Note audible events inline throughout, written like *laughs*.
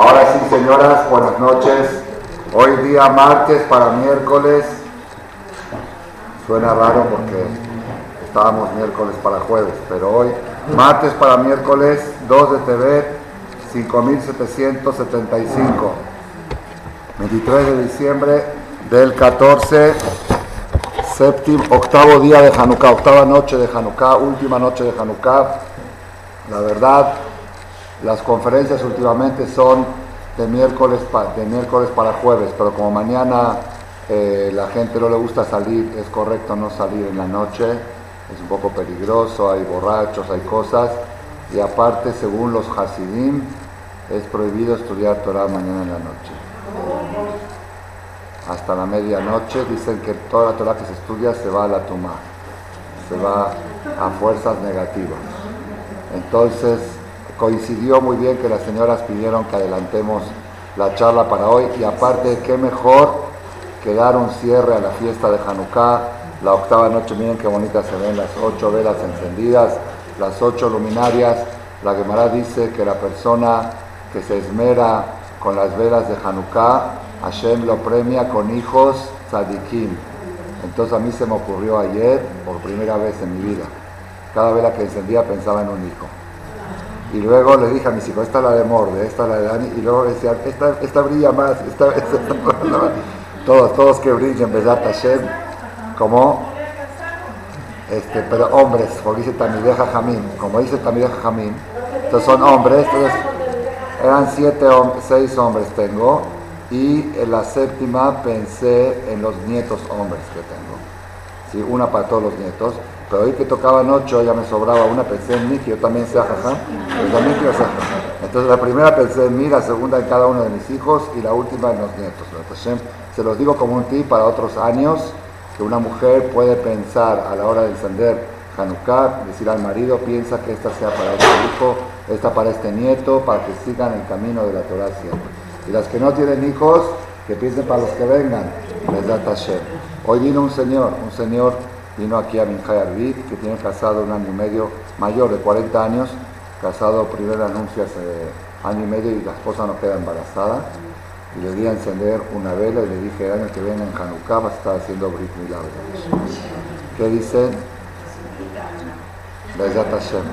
Ahora sí, señoras, buenas noches. Hoy día martes para miércoles. Suena raro porque estábamos miércoles para jueves, pero hoy martes para miércoles 2 de TV 5775. 23 de diciembre del 14, séptimo, octavo día de Hanukkah, octava noche de Hanukkah, última noche de Hanukkah. La verdad, las conferencias últimamente son de miércoles, de miércoles para jueves, pero como mañana eh, la gente no le gusta salir, es correcto no salir en la noche, es un poco peligroso, hay borrachos, hay cosas, y aparte, según los Hasidim, es prohibido estudiar Torah mañana en la noche. Hasta la medianoche dicen que toda la Torah que se estudia se va a la tumba, se va a fuerzas negativas. Entonces, coincidió muy bien que las señoras pidieron que adelantemos la charla para hoy y aparte, qué mejor que dar un cierre a la fiesta de Hanukkah, la octava noche, miren qué bonitas se ven las ocho velas encendidas, las ocho luminarias. La Gemara dice que la persona que se esmera con las velas de Hanukkah, Hashem lo premia con hijos tzadikim. Entonces a mí se me ocurrió ayer, por primera vez en mi vida, cada vela que encendía pensaba en un hijo. Y luego le dije a mis hijos, esta es la de Morde, esta es la de Dani, y luego decían, esta, esta brilla más, esta, esta, *laughs* todos, todos que brillen, ¿verdad, Hashem? Como, este, pero hombres, porque dice Tamideja Jamín, como dice Tamideja Jamín, entonces son hombres, entonces eran siete, seis hombres tengo, y en la séptima pensé en los nietos hombres que tengo, ¿sí? una para todos los nietos, pero hoy que tocaban ocho ya me sobraba una, pensé en mí, que yo también sea jajam, pues también quiero ser Entonces la primera pensé en mí, la segunda en cada uno de mis hijos y la última en los nietos. Se los digo como un tip para otros años, que una mujer puede pensar a la hora de encender Hanukkah, decir al marido, piensa que esta sea para este hijo, esta para este nieto, para que sigan el camino de la Torah siempre. Y las que no tienen hijos, que piensen para los que vengan. Hoy vino un señor, un señor vino aquí a Minjay Arvid, que tiene casado un año y medio, mayor de 40 años, casado primer anuncio hace año y medio y la esposa no queda embarazada. Y le di a encender una vela y le dije, el año que viene en Hanukkah vas a estar haciendo Brit Milagros. ¿Qué dicen? Bezat Hashem.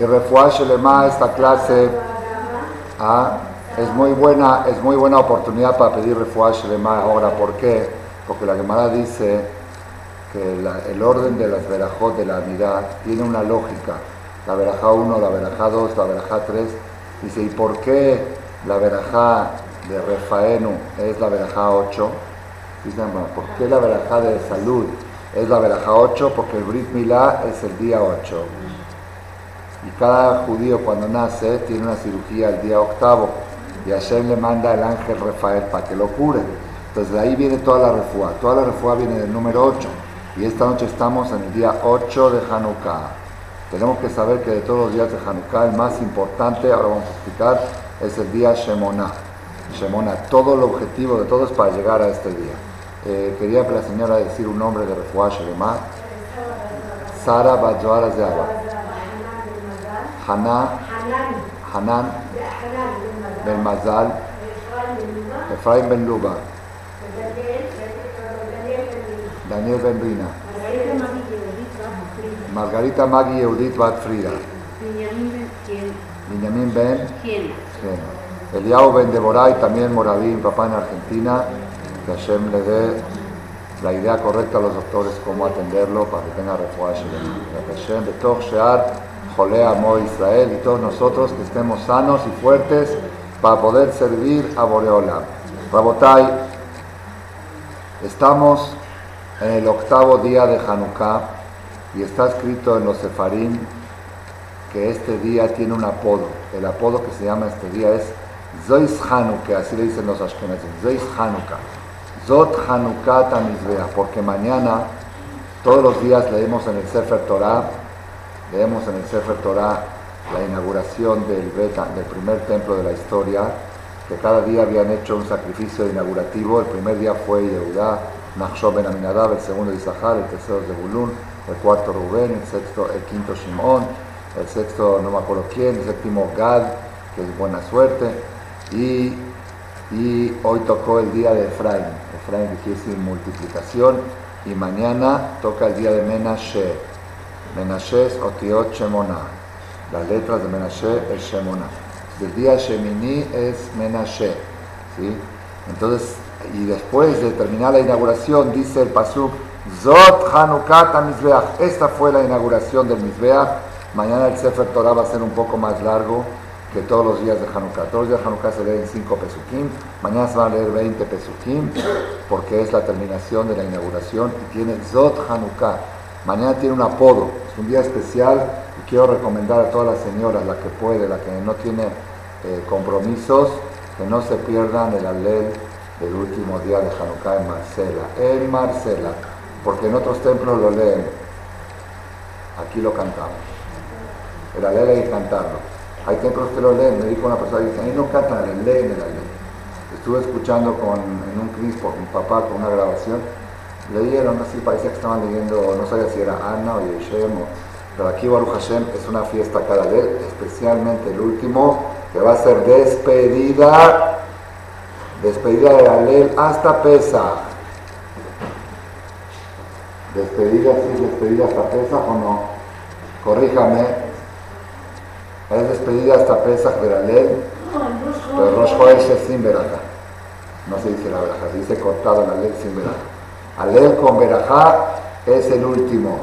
Y Refuah Shelema, esta clase ah, es, muy buena, es muy buena oportunidad para pedir Refuah Shelema ahora. ¿Por qué? Porque la Gemara dice que el orden de las verajot de la unidad tiene una lógica. La verajá 1, la verajá 2, la verajá 3. Dice, ¿y por qué la verajá de Refaenu es la verajá 8? Dicen, ¿por qué la verajá de salud es la verajá 8? Porque el Brit Milá es el día 8. Y cada judío cuando nace tiene una cirugía el día octavo. Y Hashem le manda el ángel Rafael para que lo cure. Entonces de ahí viene toda la refuá. Toda la refuá viene del número 8. Y esta noche estamos en el día 8 de Hanukkah. Tenemos que saber que de todos los días de Hanukkah, el más importante, ahora vamos a explicar, es el día Shemona. Shemona, todo el objetivo de todo es para llegar a este día. Eh, quería que la señora decir un nombre de Refuah Shelema. Sara Bajoara Zeaba. Haná, Hanan Ben Mazal. Efraim Ben Luba. Daniel Ben Brina. Margarita Magui Eudit Bat Frida. Benjamin Ben. Eliao Ben Deborah y también Moraví, papá en Argentina. Que Hashem le dé la idea correcta a los doctores cómo atenderlo para que tenga refuerzo. Que Hashem, Betoch Shear, Jolea Amo Israel y todos nosotros que estemos sanos y fuertes para poder servir a Boreola. Rabotai, estamos en el octavo día de Hanukkah y está escrito en los Sefarim que este día tiene un apodo. El apodo que se llama este día es Zois Hanukkah, así le dicen los Ashkenazim, Zois Hanukkah. Zot Hanukkah Tamizbea, porque mañana, todos los días leemos en el Sefer Torah, leemos en el Sefer Torah la inauguración del, Beta, del primer templo de la historia, que cada día habían hecho un sacrificio inaugurativo. El primer día fue Yehudá, Nachshon ben Aminadab, el segundo Isahar, el tercero Zebulun, el cuarto Rubén, el sexto, el quinto Shimón, el sexto no me acuerdo quién, el séptimo Gad, que es buena suerte. Y, y hoy tocó el día de Efraín, Efraín que quiere multiplicación, y mañana toca el día de Menashe. Menashe es Otiot Shemona. Las letras de Menashe es Shemona. El día Shemini es Menashe. ¿sí? Entonces, y después de terminar la inauguración, dice el Pasuk, Zot Hanukkah Mizbeach. Esta fue la inauguración del Mizbeach. Mañana el Sefer Torah va a ser un poco más largo que todos los días de Hanukkah. Todos los días de Hanukkah se leen 5 pesukim. Mañana se van a leer 20 pesukim porque es la terminación de la inauguración y tiene Zot Hanukkah. Mañana tiene un apodo. Es un día especial y quiero recomendar a todas las señoras, la que puede, la que no tiene eh, compromisos, que no se pierdan el alel del último día de Hanukkah en Marcela. En Marcela porque en otros templos lo leen, aquí lo cantamos. El alel hay que cantarlo. Hay templos que lo leen, me dijo una persona, dice, ahí no cantan el leen el alel. Estuve escuchando con, en un cris por mi papá con una grabación, leyeron, así parecía que estaban leyendo, no sabía si era Ana o Yeshem, pero aquí Baruch Hashem es una fiesta cada vez, especialmente el último, que va a ser despedida, despedida de Alel hasta Pesach. ¿Despedida sí, despedida hasta pesa o no? Corríjame. Es despedida hasta pesa Beralel, pero Rosh es sin verajá. No se dice la verajá, se dice cortado la ley sin verajá. Alel con verajá es el último.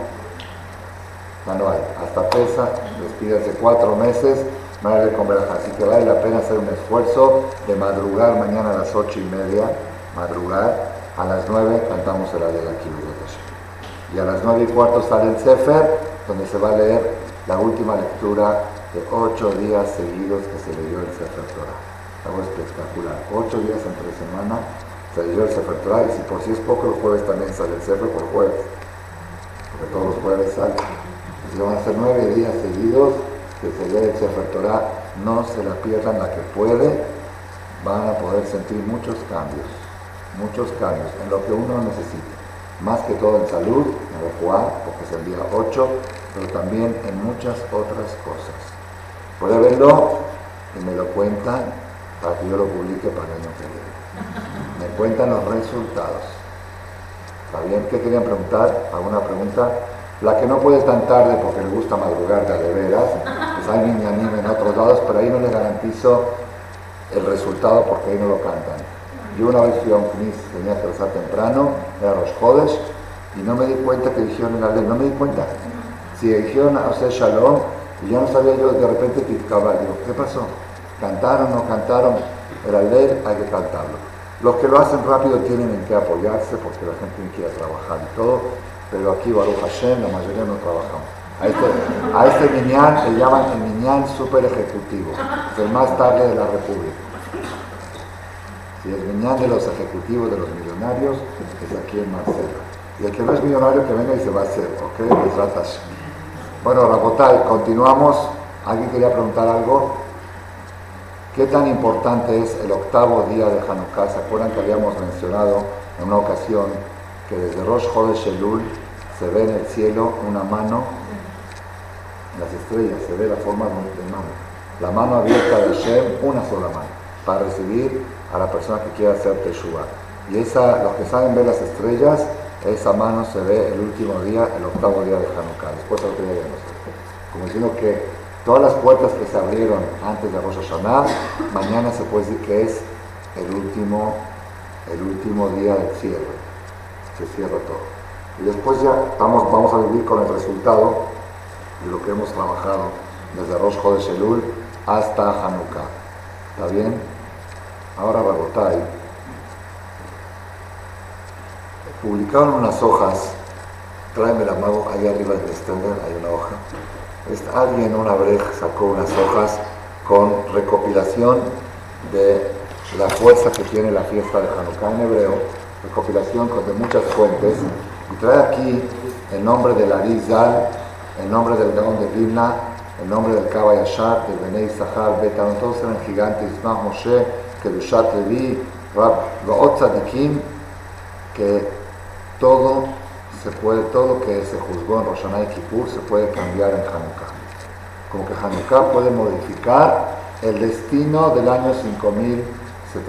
Ya no hay. Hasta pesa, despídase cuatro meses, madre con verajá. Así que vale la pena hacer un esfuerzo de madrugar mañana a las ocho y media, madrugar. A las nueve cantamos el Alel aquí y a las nueve y cuarto sale el Sefer, donde se va a leer la última lectura de ocho días seguidos que se leyó el Sefer Torah. Algo espectacular. Ocho días entre semana se leyó el Sefer Torah y si por si es poco, los jueves también sale el Sefer por jueves. Porque todos los jueves sale. Entonces van a ser nueve días seguidos que se lee el Sefer. No se la pierdan la que puede. Van a poder sentir muchos cambios. Muchos cambios en lo que uno necesita más que todo en salud, en jugar, porque se envía 8, pero también en muchas otras cosas. Verlo y me lo cuentan para que yo lo publique para el año que viene. Me cuentan los resultados. ¿Está bien? ¿Qué querían preguntar? ¿Alguna pregunta? La que no puede tan tarde porque le gusta madrugar de veras, pues alguien me anime en otros lados, pero ahí no le garantizo el resultado porque ahí no lo cantan. Yo una vez fui a un knis, tenía que rezar temprano, era los jodes, y no me di cuenta que dijeron en la ley, no me di cuenta. Si dijeron a usted Shalom, y ya no sabía yo, de repente criticaba, digo, ¿qué pasó? ¿Cantaron o no cantaron? Era ley, hay que cantarlo. Los que lo hacen rápido tienen en qué apoyarse porque la gente a trabajar y todo, pero aquí Baruch Hashem, la mayoría no trabajamos. A este, a este minyan se llaman el minyan super ejecutivo, es el más tarde de la República. Si es Minyan de los ejecutivos de los millonarios, es aquí en Marcela. Y el que no es millonario, que venga y se va a hacer, ¿ok? Me tratas. Bueno, Rabotay, continuamos. ¿Alguien quería preguntar algo? ¿Qué tan importante es el octavo día de Hanukkah? ¿Se acuerdan que habíamos mencionado en una ocasión que desde Rosh Chodesh Elul se ve en el cielo una mano, las estrellas, se ve la forma de mano. La mano abierta de Hashem, una sola mano, para recibir a la persona que quiera hacer Teshuvah. Y esa, los que saben ver las estrellas, esa mano se ve el último día, el octavo día de Hanukkah, después del otro día de Como diciendo que todas las puertas que se abrieron antes de Rosh Hashanah, mañana se puede decir que es el último, el último día del cierre. Se cierra todo. Y después ya vamos, vamos a vivir con el resultado de lo que hemos trabajado desde Rosh Chodesh Elul hasta Hanukkah. ¿Está bien? ahora Rabotay, publicaron unas hojas, tráeme la mano, ahí arriba del extender hay una hoja. alguien, una breja, sacó unas hojas con recopilación de la fuerza que tiene la fiesta de Hanukkah en hebreo, recopilación de muchas fuentes, trae aquí el nombre de la Rizal, el nombre del Gaon de Vilna, el nombre del Kabayashar, del Benei Sahar, Betan, todos eran gigantes, Ismah Moshe, Kedushat Levi, Rab Tzadikim, que todo se puede, todo que se juzgó en Rosh y Kippur se puede cambiar en Hanukkah. Como que Hanukkah puede modificar el destino del año 5775.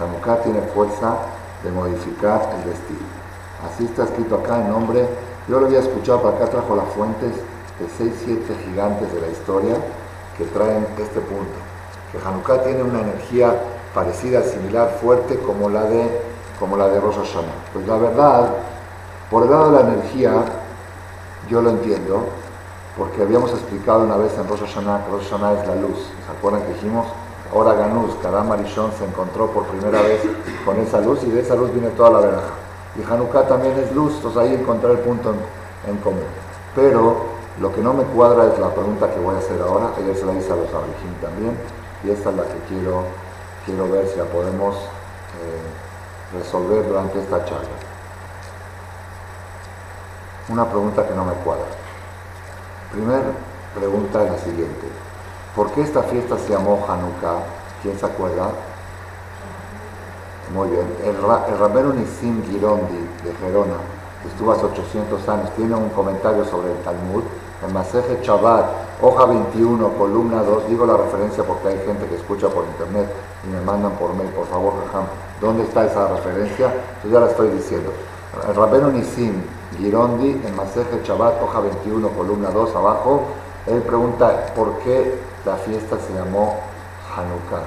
Hanukkah tiene fuerza de modificar el destino. Así está escrito acá en nombre, yo lo había escuchado, para acá trajo las fuentes de 6, 7 gigantes de la historia que traen este punto, que Hanukkah tiene una energía parecida, similar, fuerte como la de, como la de Rosh Hashanah. Pues la verdad, por el lado de la energía, yo lo entiendo, porque habíamos explicado una vez en Rosh Hashanah que Rosh Hashanah es la luz. ¿Se acuerdan que dijimos? Ahora Ganús, cada Marishon se encontró por primera vez con esa luz y de esa luz viene toda la veraja. Y Hanukkah también es luz, entonces ahí encontré el punto en, común. Pero lo que no me cuadra es la pregunta que voy a hacer ahora, ayer se la hice a los Abraham también, y esta es la que quiero, quiero ver si la podemos eh, resolver durante esta charla. Una pregunta que no me cuadra. Primera pregunta es la siguiente. ¿Por qué esta fiesta se llamó Hanukkah? ¿Quién se acuerda? Muy bien. El, el Ramero Nisim Girondi de Gerona, estuvo hace 800 años, tiene un comentario sobre el Talmud. En Maseje Chabat, hoja 21, columna 2, digo la referencia porque hay gente que escucha por internet y me mandan por mail, por favor, Jajam, ¿dónde está esa referencia? Yo ya la estoy diciendo. El Rabeno Nisim Girondi, en Maseje Chabat, hoja 21, columna 2, abajo, él pregunta por qué la fiesta se llamó Hanukkah.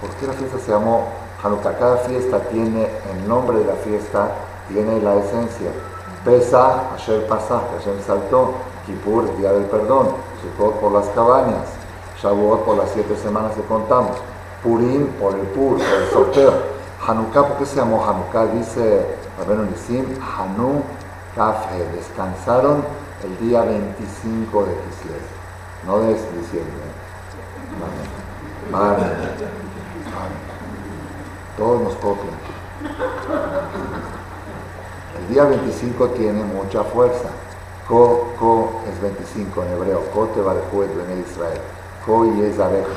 ¿Por qué la fiesta se llamó Hanukkah? Cada fiesta tiene, el nombre de la fiesta tiene la esencia. Pesa, Asher Pasah, que Hashem saltó. Kippur, Día del Perdón. Sukkot por las cabañas. Shavuot por las siete semanas que contamos. Purim por el Pur, por el sorteo. Hanukkah, ¿por qué se llamó Hanukkah? Dice Rabenu Nisim, Hanu Kafe. Descansaron el día 25 de Kislev, no de diciembre. Vale. Todos nos copian. El día 25 tiene mucha fuerza. Ko, ko es 25 en hebreo. Ko te va en Israel. Ko y es areja.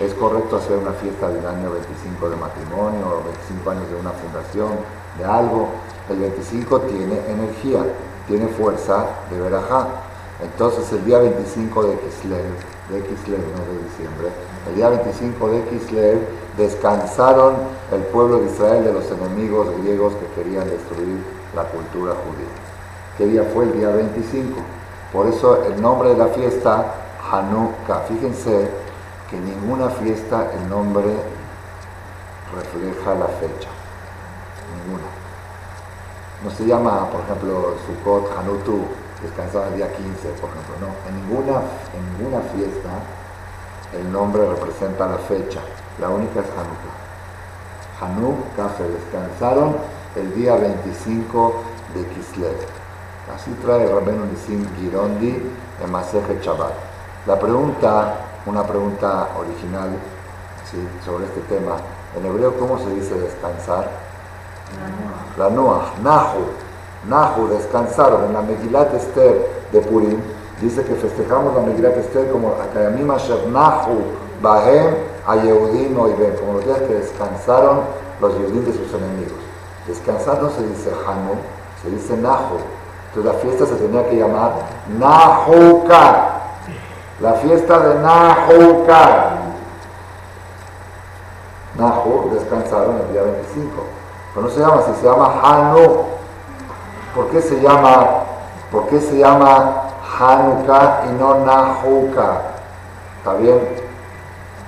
Es correcto hacer una fiesta del año 25 de matrimonio o 25 años de una fundación, de algo. El 25 tiene energía tiene fuerza de verajá. Entonces el día 25 de Kislev, de Kislev, no de diciembre, el día 25 de Kislev descansaron el pueblo de Israel de los enemigos griegos que querían destruir la cultura judía. ¿Qué día fue el día 25? Por eso el nombre de la fiesta, Hanukkah. Fíjense que ninguna fiesta el nombre refleja la fecha. Ninguna. No se llama, por ejemplo, Sukkot, Hanutu, descansaba el día 15, por ejemplo. No, en ninguna, en ninguna fiesta el nombre representa la fecha. La única es Hanukkah. Hanukkah se descansaron el día 25 de Kislev. Así trae Rabenu Nisim Girondi en Maseje Shabbat. La pregunta, una pregunta original sobre este tema. En hebreo, ¿cómo se dice descansar? la Noah, Nahu, Nahu, descansaron en la Megilat Esther de Purim, dice que festejamos la Megilat Esther como Akayamim Asher Nahu, Bahem, a Yehudim Oibem, como los días que descansaron los Yehudim de sus enemigos. Descansar no se dice Hanu, se dice Nahu. Entonces la fiesta se tenía que llamar Nahuka, la fiesta de Nahuka. Nahu descansaron el día 25 no se llama así, se llama Hanu. ¿Por qué se llama, por qué se llama Hanukkah y no Nahuka? ¿Está bien?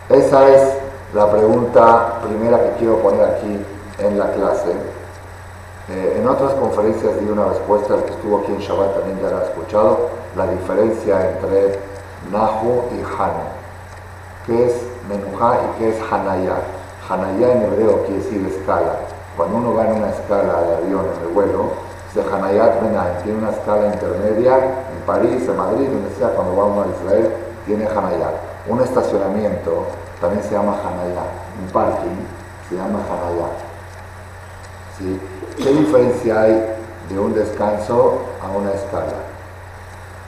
Esa es la pregunta primera que quiero poner aquí en la clase. Eh, en otras conferencias di una respuesta, el que estuvo aquí en Shabbat también ya la ha escuchado, la diferencia entre Nahu y Hanu, que es Menuha y que es Hanaya. Hanaya en hebreo quiere decir escala. Cuando uno va en una escala de avión en el vuelo, se Hanayat Benay, tiene una escala intermedia en París, en Madrid, donde sea, cuando va uno a Israel, tiene Hanayat. Un estacionamiento también se llama Hanayat, un parking se llama Hanayat. ¿Sí? ¿Qué diferencia hay de un descanso a una escala?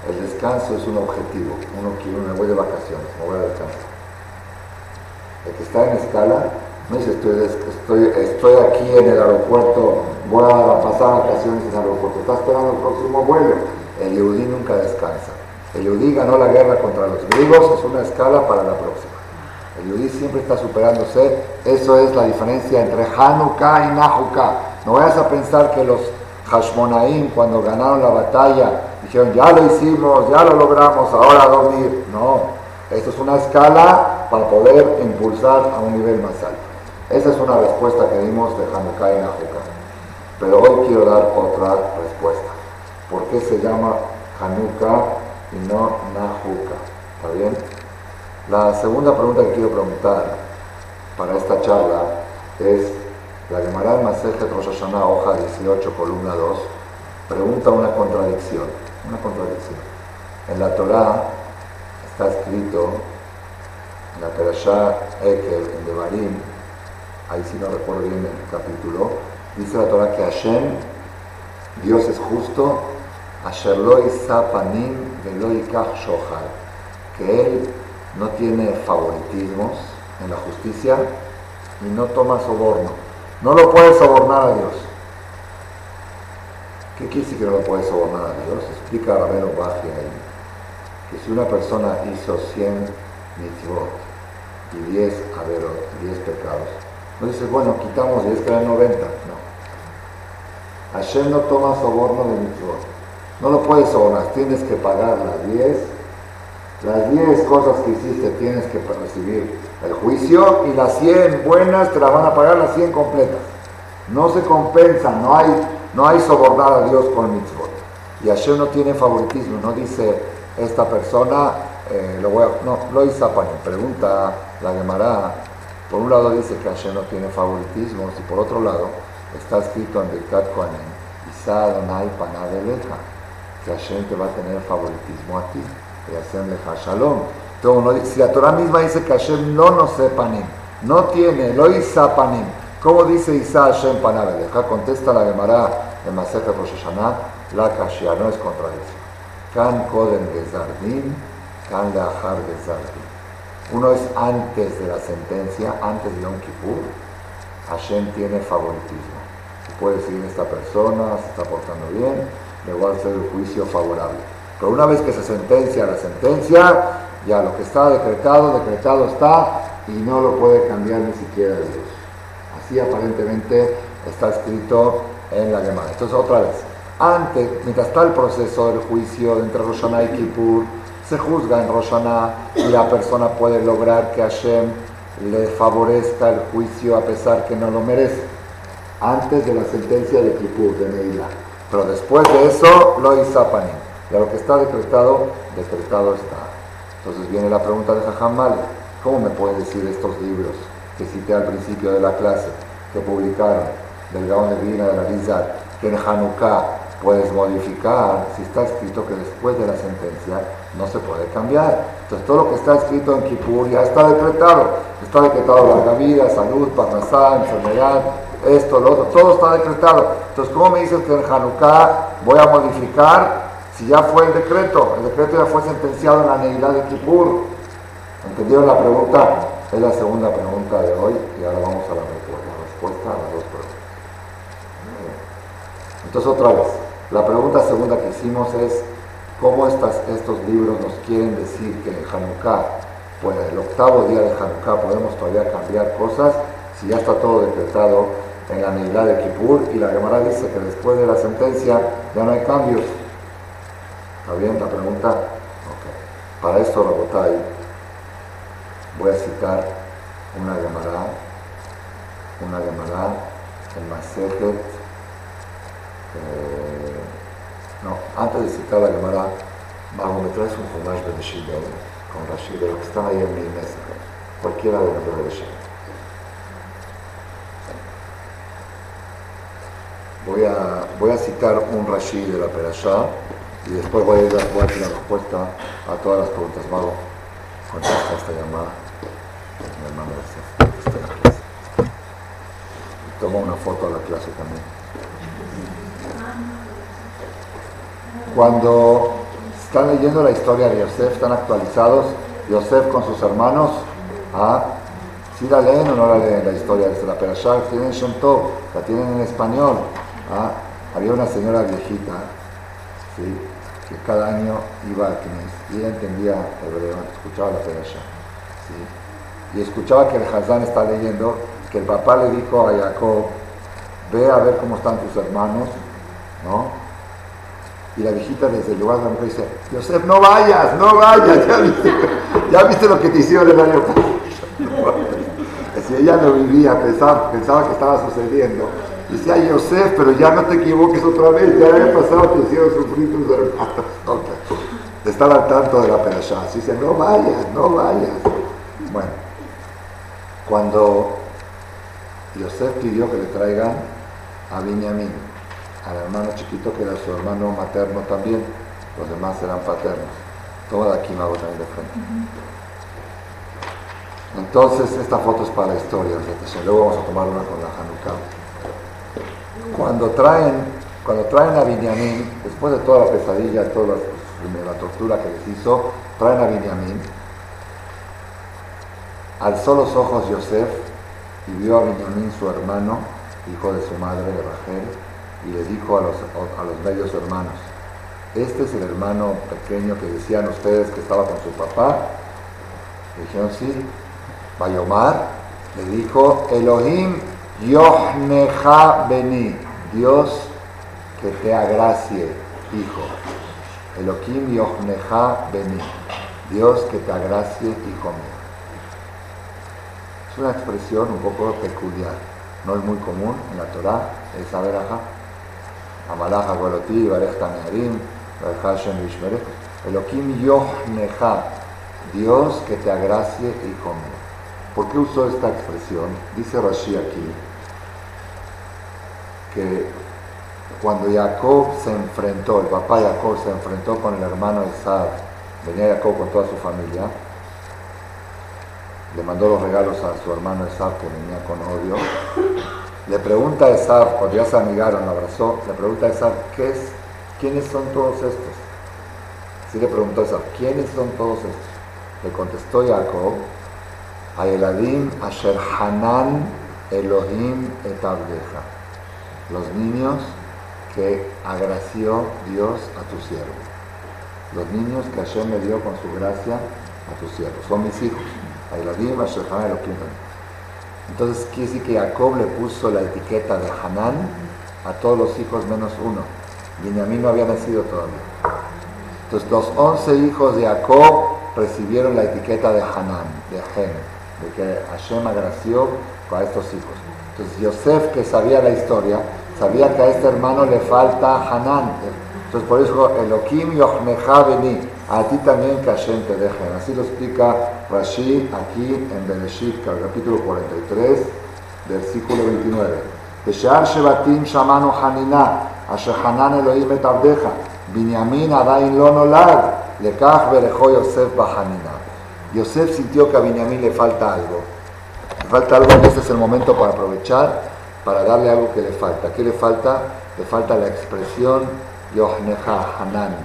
El descanso es un objetivo. Uno quiere, me voy de vacaciones, me voy a descansar. El que está en escala no dice, estoy, estoy, aquí en el aeropuerto, voy a pasar vacaciones en el aeropuerto. Está esperando el próximo vuelo. El Yehudí nunca descansa. El Yudí ganó la guerra contra los griegos, es una escala para la próxima. El Yudí siempre está superándose. Eso es la diferencia entre Hanukkah y Nahukkah. No vayas a pensar que los Hashmonaim, cuando ganaron la batalla, dijeron, ya lo hicimos, ya lo logramos, ahora dormir. No, esto es una escala para poder impulsar a un nivel más alto. Esa es una respuesta que dimos de Hanukkah y Nahukkah. Pero hoy quiero dar otra respuesta. ¿Por qué se llama Hanukkah y no Nahukkah? ¿Está bien? La segunda pregunta que quiero preguntar para esta charla es, la Gemara Masejet Rosh Hashanah, hoja 18, columna 2, pregunta una contradicción, una contradicción. En la Torah está escrito, en la Perashá Ekel, en Devarim, ahí si no recuerdo bien el capítulo, dice la Torah que Hashem, Dios es justo, Asher lo panim shohar, que Él no tiene favoritismos en la justicia y no toma soborno. No lo puede sobornar a Dios. ¿Qué quiere decir que no lo puede sobornar a Dios? Explica Rabeno Baji ahí, que si una persona hizo 100 mitzvot y 10 averot, 10 pecados, no dice, bueno, quitamos 10 quedan 90, no. Hashem no toma soborno de mitzvot. No lo puedes sobornar, tienes que pagar las 10 las 10 cosas que hiciste tienes que recibir el juicio y las 100 buenas te las van a pagar las 100 completas. No se compensan, no hay, no hay sobornar a Dios con mitzvot. Y Hashem no tiene favoritismo, no dice esta persona, eh, lo voy a, no, lo hizo Pregunta la Gemara, por un lado dice que Hashem no tiene favoritismo, y por otro lado está escrito en Birkat Kohanim, Isa Adonai Panadeleja, que Hashem te va a tener favoritismo a ti y hacerle shalom. si la Torah misma dice que Hashem no nos sepanim, no tiene, lo panim, ¿cómo dice Isa Hashem Acá Contesta la Gemara en Masechet Rosh Hashanah, la Kashia, no es contradicción. Kan Koden Gezardin, Kan Leachar Gezardin. Uno es antes de la sentencia, antes de Yom Kippur, Hashem tiene favoritismo. Puede decir esta persona se está portando bien, le voy a hacer el juicio favorable. Pero una vez que se sentencia la sentencia, ya lo que está decretado, decretado está y no lo puede cambiar ni siquiera Dios. Así aparentemente está escrito en la Gemara. Entonces otra vez, antes, mientras está el proceso del juicio entre Roshaná y Kippur, se juzga en Roshaná y la persona puede lograr que Hashem le favorezca el juicio a pesar que no lo merece. Antes de la sentencia de Kippur, de Neila. Pero después de eso, lo Panim. Y a lo que está decretado, decretado está. Entonces viene la pregunta de Jajam ¿cómo me pueden decir estos libros que cité al principio de la clase, que publicaron del Gaón de Vina de la Lizar, que en Hanukkah puedes modificar si está escrito que después de la sentencia no se puede cambiar. Entonces todo lo que está escrito en Kippur ya está decretado. Está decretado larga vida, salud, parnasá, enfermedad, esto, lo otro, todo está decretado. Entonces, ¿cómo me dices que en Hanukkah voy a modificar si ya fue el decreto, el decreto ya fue sentenciado en la Neilá de Kippur. ¿Entendieron la pregunta? Es la segunda pregunta de hoy y ahora vamos a la respuesta, a las dos preguntas. Entonces otra vez, la pregunta segunda que hicimos es cómo estas, estos libros nos quieren decir que en Hanukkah, pues el octavo día de Hanukkah podemos todavía cambiar cosas si ya está todo decretado en la Neilá de Kippur y la Gemara dice que después de la sentencia ya no hay cambios. ¿Está bien la pregunta? Ok. Para esto, Rabotai, voy a citar una llamada, una llamada en Masejet. Eh, no, antes de citar la llamada, vamos, me traes un Humash Beneshit con Rashid, de los que están ahí en mi mesa, cualquiera de los de Voy a, voy a citar un Rashid de la Perashá y después voy a, dar la respuesta a todas las preguntas. Mago, contesta esta llamada. Mi hermano clase. Toma una foto a la clase también. Cuando están leyendo la historia de Yosef, están actualizados, Yosef con sus hermanos, ¿ah? ¿sí la leen o no la leen la historia de la Perashá? Tienen Shem la tienen en español. ¿ah? Había una señora viejita, que cada año iba al Kines y ella entendía hebreo, escuchaba la Perasha. Y escuchaba que el Hazán está leyendo que el papá le dijo a Jacob, ve a ver cómo están tus hermanos, ¿no? Y la viejita desde el lugar de la mujer dice, Yosef, no vayas, no vayas, *laughs* ya viste, ya viste lo que te hicieron el año pasado. Ella lo vivía, pensaba, pensaba que estaba sucediendo. Decía Yosef, pero ya no te equivoques otra vez, ya había pasado, te hicieron sufrir tus hermanos. *laughs* Estaba al tanto de la perashá. Así dice, no vayas, no vayas. Bueno, cuando Yosef pidió que le traigan a Benjamín, al hermano chiquito que era su hermano materno también, los demás eran paternos. Toma de aquí me también de frente. Entonces, esta foto es para la historia, luego vamos a tomar una con la Hanukkah. Cuando traen, cuando traen a Benjamín, después de toda la pesadilla, toda la, tortura que les hizo, traen a Benjamín, alzó los ojos Yosef y vio a Benjamín, su hermano, hijo de su madre, de Rachel, y le dijo a los, a los medios hermanos, este es el hermano pequeño que decían ustedes que estaba con su papá. dijeron, sí. Bayomar le dijo, Elohim Yohneja Beni, Dios que te agracie, hijo. Elohim Yohneja Beni, Dios que te agracie, hijo mío. Es una expresión un poco peculiar, no es muy común en la Torah, es Averaja, Amalaja Goloti, Barej Tanearim, Hashem Vishmerech. Elohim Yohneja, Dios que te agracie, hijo mío. ¿Por qué usó esta expresión? Dice Rashi aquí que cuando Jacob se enfrentó, el papá Jacob se enfrentó con el hermano Esad, venía Jacob con toda su familia, le mandó los regalos a su hermano Esad que venía con odio, le pregunta a Esad, cuando ya se amigaron, abrazó, le pregunta a Esad, ¿qué es? ¿quiénes son todos estos? Sí le preguntó a Esad, ¿quiénes son todos estos? Le contestó Jacob, Aeladim Asher Hanan Elohim et Los niños que agració Dios a tu siervo. Los niños que Hashem me dio con su gracia a tu siervo. Son mis hijos. Aeladim Asher Hanan Elohim Entonces quiere decir que Jacob le puso la etiqueta de Hanan a todos los hijos menos uno. Benjamín no había nacido todavía. Entonces los once hijos de Jacob recibieron la etiqueta de Hanan, de Gen de que Hashem agració a estos hijos. Entonces Yosef, que sabía la historia, sabía que a este hermano le falta Hanan. Entonces por eso Elohim Yochnecha Beni, a ti también que Hashem te dejen. Así lo explica Rashi aquí en Bereshit, capítulo 43, versículo 29. Shamanu Hanina, Elohim et Abdeja, Binyamin Adain Lekach Berejo Yosef Bahanina. Yosef sintió que a Binyamin le falta algo. Le falta algo y este es el momento para aprovechar, para darle algo que le falta. ¿Qué le falta? Le falta la expresión Yohneja Hanan.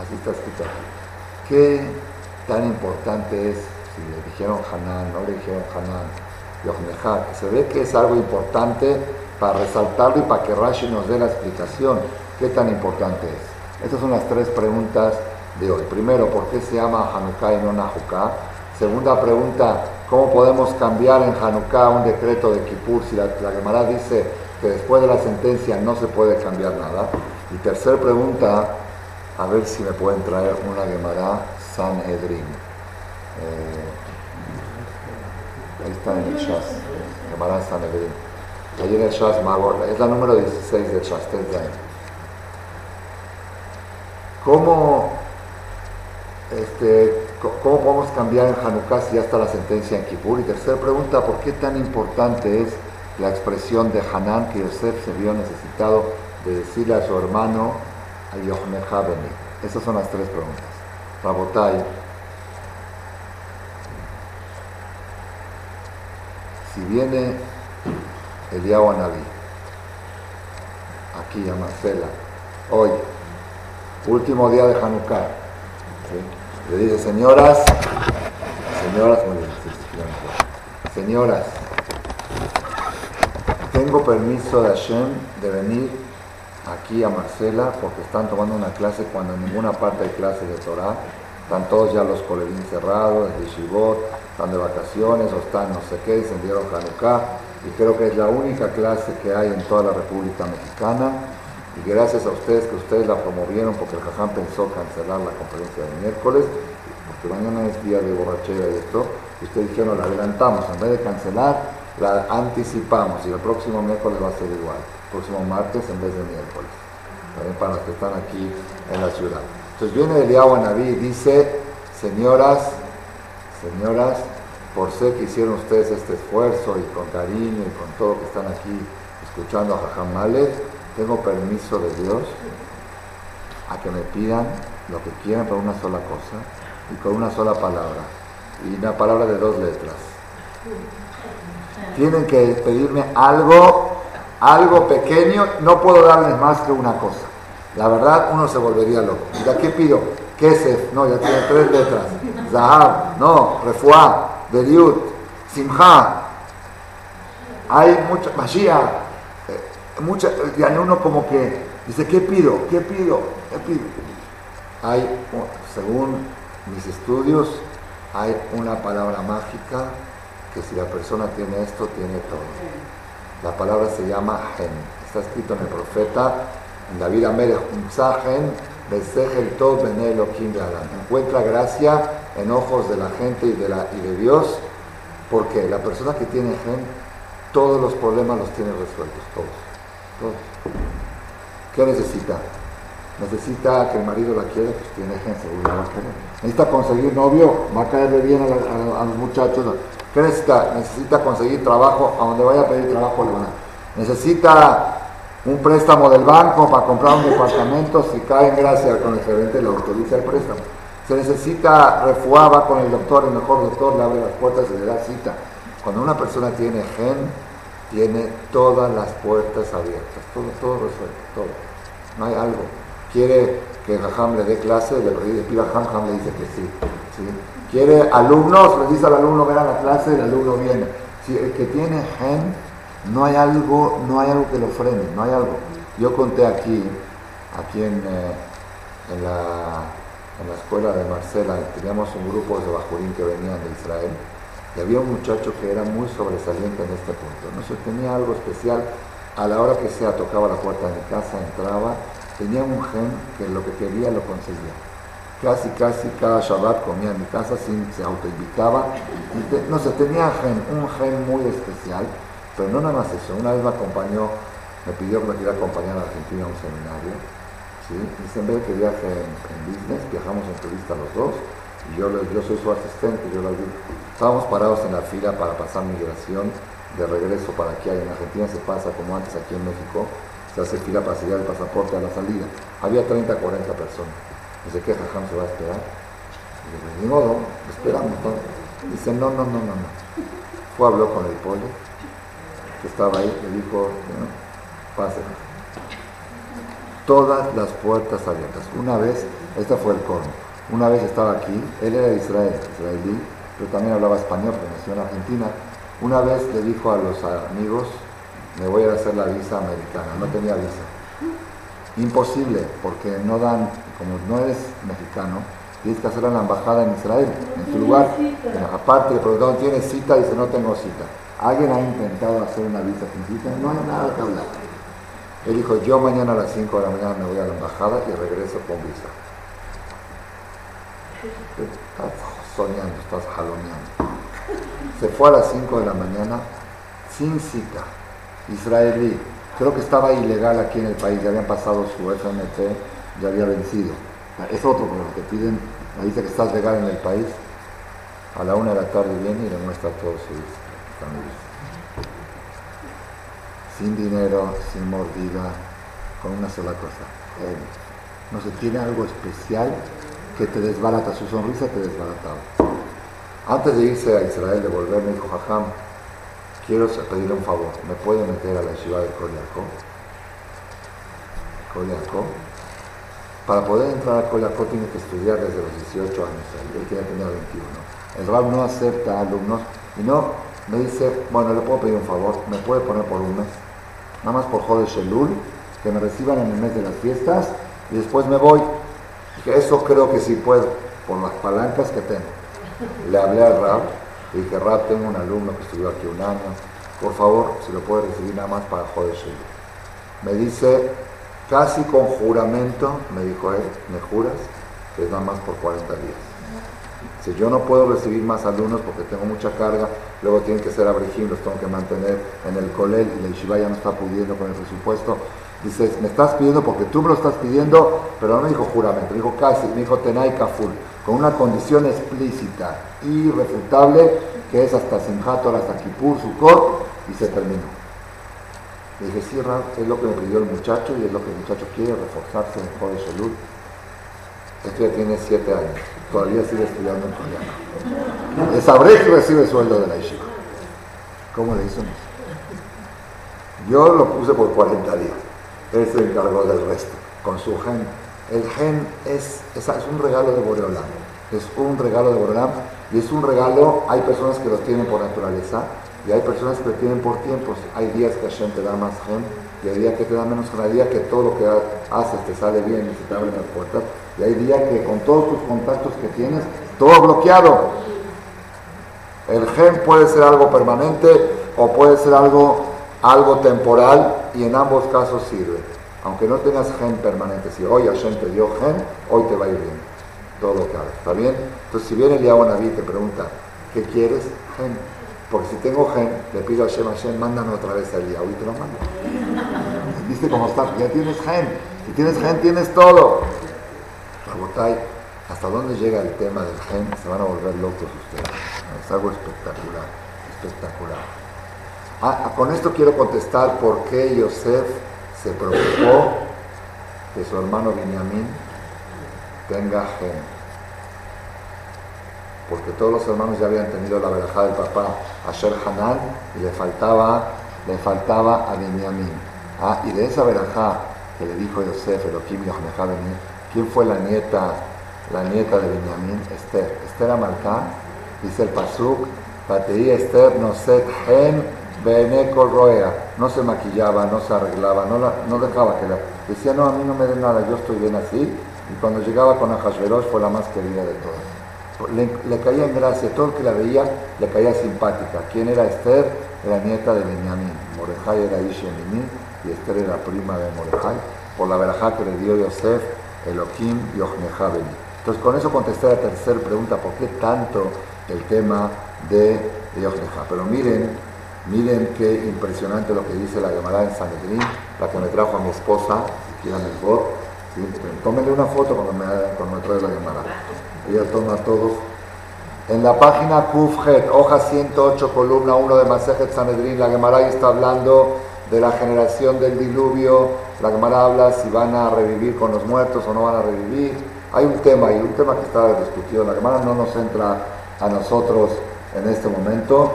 Así está escrito. ¿Qué tan importante es si le dijeron Hanan, no le dijeron Hanan, Yohneja? Se ve que es algo importante para resaltarlo y para que Rashi nos dé la explicación. ¿Qué tan importante es? Estas son las tres preguntas de hoy. Primero, ¿por qué se llama Hanukkah y no Nahukkah? Segunda pregunta, ¿cómo podemos cambiar en Hanukkah un decreto de Kippur si la, la Gemara dice que después de la sentencia no se puede cambiar nada? Y tercera pregunta, a ver si me pueden traer una Gemara Sanhedrin. Eh, ahí está en el Shas, Gemara Sanhedrin. Ahí en el Shas es la número 16 del Shas, ¿Cómo este, ¿Cómo podemos cambiar en Hanukkah si ya está la sentencia en Kippur? Y tercera pregunta, ¿por qué tan importante es la expresión de Hanan que Yosef se vio necesitado de decirle a su hermano? Esas son las tres preguntas. Rabotai, si viene Eliyahu Anabí, aquí a Marcela, hoy, último día de Hanukkah, le dice, señoras, señoras, señoras, tengo permiso de Hashem de venir aquí a Marcela porque están tomando una clase cuando en ninguna parte hay clase de Torah. Están todos ya los colerín cerrados, de Shibot, están de vacaciones o están no sé qué, encendieron Hanukkah. Y creo que es la única clase que hay en toda la República Mexicana. Y gracias a ustedes que ustedes la promovieron porque el Jajam pensó cancelar la conferencia de miércoles, porque mañana es día de borrachera y esto. Y ustedes dijeron, la adelantamos, en vez de cancelar, la anticipamos y el próximo miércoles va a ser igual próximo martes en vez de miércoles, también para los que están aquí en la ciudad. Entonces viene Eliyahu Naví y dice, señoras, señoras, por ser que hicieron ustedes este esfuerzo y con cariño y con todo que están aquí escuchando a Jajam tengo permiso de Dios a que me pidan lo que quieran por una sola cosa y con una sola palabra. Y una palabra de dos letras. Tienen que pedirme algo algo pequeño, no puedo darles más que una cosa. La verdad, uno se volvería loco. ¿Ya qué pido? Kesef, no, ya tiene tres letras. Zahab, no, Refuá, Deliut, Simha. Hay mucha, Mashiach, eh, mucha, ya uno como que dice, ¿qué pido? ¿Qué pido? ¿Qué pido? Hay, según mis estudios, hay una palabra mágica que si la persona tiene esto, tiene todo. La palabra se llama Gen. Está escrito en el profeta en David Amelech, Gen, el Tov Encuentra gracia en ojos de la gente y de, la, y de Dios, porque la persona que tiene Gen, todos los problemas los tiene resueltos, todos. todos. ¿Qué necesita? Necesita que el marido la quiera, pues tiene Gen, seguro va a. Necesita conseguir novio, va a caerle bien a los muchachos. ¿Qué necesita? Conseguir trabajo, a donde vaya a pedir trabajo le van a. Necesita un préstamo del banco para comprar un departamento, si cae en gracia con el gerente le autoriza el préstamo. Se necesita refuá, va con el doctor, el mejor doctor, le abre las puertas y le da cita. Cuando una persona tiene gen, tiene todas las puertas abiertas, todo, todo resuelto, todo. No hay algo. Quiere que Jajam le dé clase, le pide a Jajam, le dice que. ¿sí? Quiere alumnos, le dice al alumno ven a la clase, el alumno viene. Si el que tiene gen, no hay algo, no hay algo que lo frene, no hay algo. Yo conté aquí, aquí en, eh, en, la, en la escuela de Marcela, teníamos un grupo de bajurín que venían de Israel, y había un muchacho que era muy sobresaliente en este punto. No sé, tenía algo especial. A la hora que sea tocaba la puerta de mi casa, entraba, tenía un gen que lo que quería lo conseguía casi, casi cada Shabbat comía en mi casa, sin, se autoinvitaba. no sé, tenía un gen muy especial, pero no nada más eso. Una vez me acompañó, me pidió que me quería acompañar a Argentina a un seminario. ¿sí? Dice, en vez que viaje en, business, viajamos en turista los dos. Yo, yo soy su asistente, yo vi. Estábamos parados en la fila para pasar migración de regreso para aquí. En Argentina se pasa como antes aquí en México, se hace fila para sellar el pasaporte a la salida. Había 30, 40 personas. Dice, ¿qué Jajam se va a esperar? Dice, ni modo, esperamos todo. Dice, no, no, no, no, no. Fue, habló con el pollo, que estaba ahí, le dijo, no, pase. Todas las puertas abiertas. Una vez, esta fue el corno. Una vez estaba aquí, él era de Israel, israelí, pero también hablaba español, porque nació en Argentina. Una vez le dijo a los amigos, me voy a hacer la visa americana, no tenía visa. Imposible, porque no dan como no eres mexicano, tienes que hacerla en la embajada en Israel, en tu lugar. aparte le preguntaron, ¿tienes cita? Dice, no tengo cita. ¿Alguien ha intentado hacer una visa sin cita? No hay nada que hablar. Él dijo, yo mañana a las 5 de la mañana me voy a la embajada y regreso con visa. Estás soñando, estás jaloneando. Se fue a las 5 de la mañana sin cita. Israelí. Creo que estaba ilegal aquí en el país, ya habían pasado su FMT ya había vencido. Es otro problema, te piden la dice que estás legal en el país, a la una de la tarde viene y le muestra todo su Sin dinero, sin mordida, con una sola cosa. no se tiene algo especial que te desbarata, su sonrisa te desbarataba. Antes de irse a Israel, de volver, me dijo Jajam, quiero pedirle un favor, ¿me puede meter a la ciudad de Koliakó? Koliakó para poder entrar a Colacó tiene que estudiar desde los 18 años, él tiene que 21. El RAB no acepta alumnos y no me dice, bueno, le puedo pedir un favor, me puede poner por un mes, nada más por Joder Shelul, que me reciban en el mes de las fiestas y después me voy. Dije, eso creo que sí puedo, por las palancas que tengo. Le hablé al Rab y dije, Rab, tengo un alumno que estudió aquí un año, por favor, si lo puede recibir nada más para joder Me dice, casi con juramento, me dijo él, ¿me juras? Que es nada más por 40 días. Si yo no puedo recibir más alumnos porque tengo mucha carga, luego tienen que ser abrejín, los tengo que mantener en el colel y la yeshiva ya no está pudiendo con el presupuesto. Dices, me estás pidiendo porque tú me lo estás pidiendo, pero no me dijo juramento, me dijo casi, me dijo tenai kaful, con una condición explícita, irrefutable, que es hasta Simchat, hasta Kippur, Sukkot, y se terminó. Le dije, sí, es lo que me pidió el muchacho y es lo que el muchacho quiere, reforzarse en Joder Shelul. Este ya tiene siete años, todavía sigue estudiando en coreano. Le sabré que recibe sueldo de la Yeshiva. ¿Cómo le hizo? Yo lo puse por 40 días. Él se encargó del resto, con su gen. El gen es, es, un regalo de Boreolam. Es un regalo de Boreolam y es un regalo, hay personas que lo tienen por naturaleza y hay personas que tienen por tiempos. Hay días que Hashem te da más gen y hay días que te da menos gen. Hay días que todo lo que haces te sale bien y se te abren las puertas. Y hay días que con todos tus contactos que tienes, todo bloqueado. El gen puede ser algo permanente o puede ser algo, algo temporal y en ambos casos sirve. Aunque no tengas gen permanente, si hoy Hashem te dio gen, hoy te va a ir bien. Todo lo que hagas. ¿Está bien? Entonces, si viene el Naví y te pregunta, ¿qué quieres? Gen. Porque si tengo gen, le pido a Hashem, mándame otra vez a Elías y te lo mando. ¿Viste cómo estás? Ya tienes gen. Si tienes gen, tienes todo. Rabotay, ¿hasta dónde llega el tema del gen? Se van a volver locos ustedes. Es algo espectacular, espectacular. Ah, con esto quiero contestar por qué Yosef se preocupó que su hermano Benjamín tenga gen. Porque todos los hermanos ya habían tenido la verajá del papá Asher Hanan y le faltaba, le faltaba a Benjamín. Ah, y de esa verajá que le dijo Yosef, Elohim Benjamín, ¿quién fue la nieta, la nieta de Benjamín? Esther. Esther Amalcá, dice el Pasuk, Patei Esther no set gen Roea, no se maquillaba, no se arreglaba, no, no dejaba que la... Decía, no, a mí no me den nada, yo estoy bien así. Y cuando llegaba con Ajashverosh fue la más querida de todas. Le, caía en gracia, todo el que la veía le caía simpática. ¿Quién era Esther? Era nieta de Benjamín. Morejai era Ish y Esther era prima de Morejai, por la verajá que le dio Yosef, Elohim y Beni. Entonces con eso contesté la tercera pregunta, ¿por qué tanto el tema de Yochneja? Pero miren, Miren qué impresionante lo que dice la Gemara en Sanedrín, la que me trajo a mi esposa, si quieren el bot. Tómenle una foto cuando me, cuando me trae la Gemara. Todos. En la página Kufjet, hoja 108, columna 1 de Masejet Sanedrín, la Gemara está hablando de la generación del diluvio. La Gemara habla si van a revivir con los muertos o no van a revivir. Hay un tema y un tema que está discutido. La Gemara no nos entra a nosotros en este momento.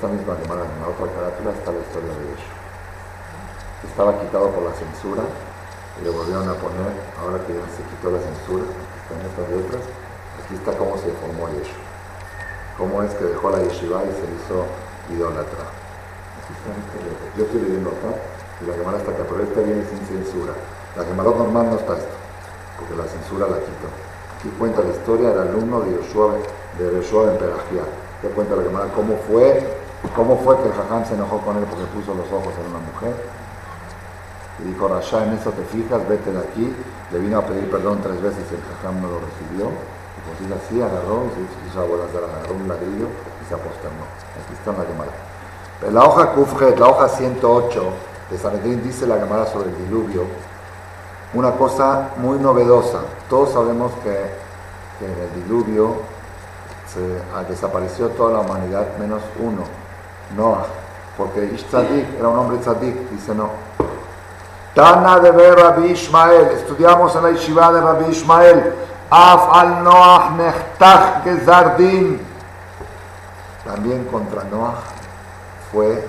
Esta misma Gemara, en la otra carátula, está la historia de ellos. Estaba quitado por la censura y le volvieron a poner, ahora que ya se quitó la censura, están estas letras, aquí está cómo se formó Yeshu. Cómo es que dejó la yeshiva y se hizo idólatra. Yo estoy leyendo acá y la Gemara está acá, pero esta viene sin censura. La Gemara normal no está esto, porque la censura la quitó. Aquí cuenta la historia del alumno de Yoshua, de Yoshua en Pelagia. Ya cuenta la Gemara cómo fue ¿Cómo fue que el jajam se enojó con él porque puso los ojos en una mujer? Y dijo, Rasha, en eso te fijas, vete de aquí. Le vino a pedir perdón tres veces y el jajam no lo recibió. Y pues dice así, agarró, y se hizo agarró un ladrillo y se aposternó. Aquí está la llamada. la hoja Kufjet, la hoja 108 de Sanedrín dice la llamada sobre el diluvio, una cosa muy novedosa. Todos sabemos que, en el diluvio se, desapareció toda la humanidad menos uno, Noah, porque Ish era un hombre tzadik, dice no. Tana de ver Rabbi Ishmael, estudiamos en la yeshiva de Rabbi Ishmael, Af al Noah nechtach gezardin. También contra Noah fue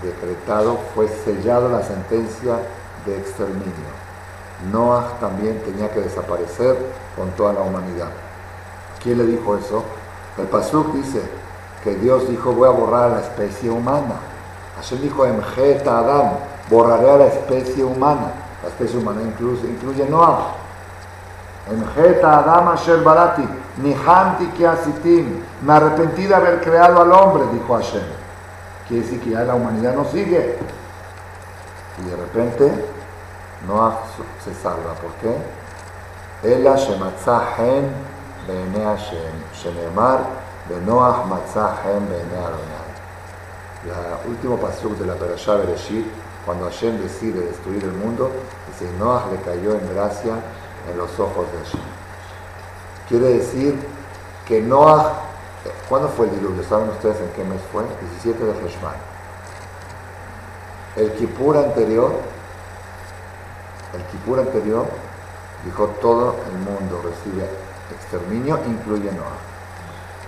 decretado, fue sellado la sentencia de exterminio. Noah también tenía que desaparecer con toda la humanidad. ¿Quién le dijo eso? El Pasuk dice que Dios dijo, voy a borrar a la especie humana. Hashem dijo, Emjeta Adam, borraré a la especie humana. La especie humana incluye, incluye Noah. Emjeta Adam Asher Barati, Nihanti Kiasitim, me arrepentí de haber creado al hombre, dijo Hashem. Quiere decir que ya la humanidad no sigue. Y de repente Noah se salva. ¿Por qué? Ela Shematzah Hen Hashem, Shenemar Benoach Matzah Hen Beene Adonai. La último pasuk de la Perashá Bereshit, cuando Hashem decide destruir el mundo, dice Noah le cayó en gracia en los ojos de Hashem. Quiere decir que Noah, ¿cuándo fue el diluvio? ¿Saben ustedes en qué mes fue? 17 de Heshvan. El Kippur anterior, el Kippur anterior, dijo todo el mundo recibe exterminio, incluye Noah.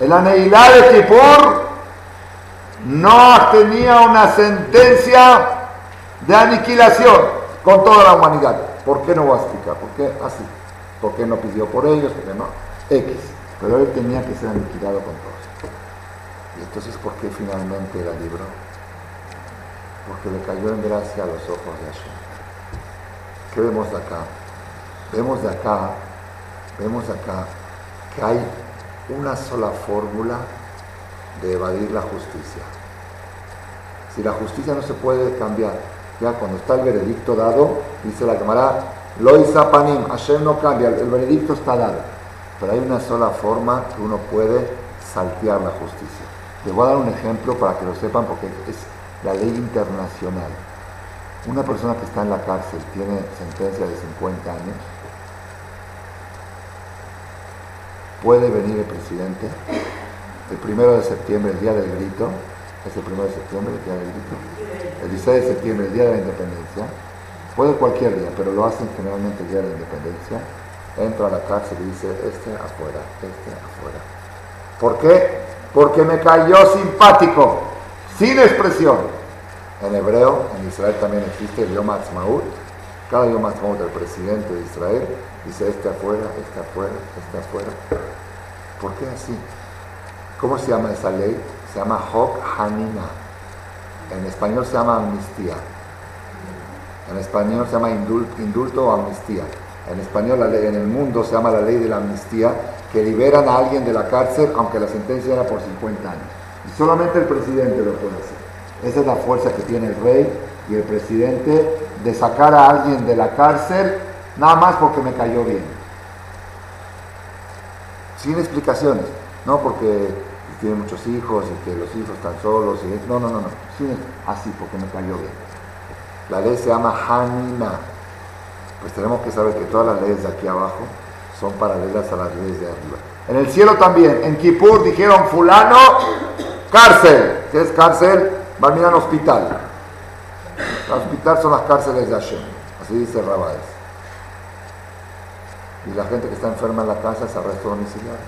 El Aneilá de Kippur, Noah tenía una sentencia de aniquilación con toda la humanidad. ¿Por qué no voy a explicar? ¿Por qué así? ¿Por qué no pidió por ellos? ¿Por qué no? X. Pero él tenía que ser aniquilado con todos. Y entonces, ¿por qué finalmente la libró? Porque le cayó en gracia a los ojos de Hashem. ¿Qué vemos acá? Vemos de acá, vemos de acá que hay una sola fórmula de evadir la justicia. Si la justicia no se puede cambiar, ya cuando está el veredicto dado, dice la cámara, Loisa Panim, Hashem no cambia, el veredicto está dado. Pero hay una sola forma que uno puede saltear la justicia. Les voy a dar un ejemplo para que lo sepan porque es la ley internacional. Una persona que está en la cárcel tiene sentencia de 50 años, puede venir el presidente el primero de septiembre, el día del grito, es el primero de septiembre, el día del grito, el 16 de septiembre, el día de la independencia, puede cualquier día, pero lo hacen generalmente el día de la independencia, entra a la cárcel y dice, este afuera, este afuera. ¿Por qué? Porque me cayó simpático, sin expresión. En hebreo, en Israel también existe el Yom Ha'atzmaut. Cada Yom Ha'atzmaut del presidente de Israel dice este afuera, este afuera, este afuera. ¿Por qué así? ¿Cómo se llama esa ley? Se llama Hok Hanina. En español se llama amnistía. En español se llama indulto o amnistía. En español, la ley, en el mundo se llama la ley de la amnistía, que liberan a alguien de la cárcel aunque la sentencia era por 50 años. Y solamente el presidente lo puede hacer. Esa es la fuerza que tiene el rey y el presidente de sacar a alguien de la cárcel nada más porque me cayó bien. Sin explicaciones. No porque tiene muchos hijos y que los hijos están solos. Y... No, no, no, no. así porque me cayó bien. La ley se llama Hanina pues tenemos que saber que todas las leyes de aquí abajo son paralelas a las leyes de arriba. En el cielo también, en Kippur dijeron fulano, cárcel. ¿Qué es cárcel? A hospital. El hospital son las cárceles de Hashem. Así dice Rabáez. Y la gente que está enferma en la casa es arresto domiciliario.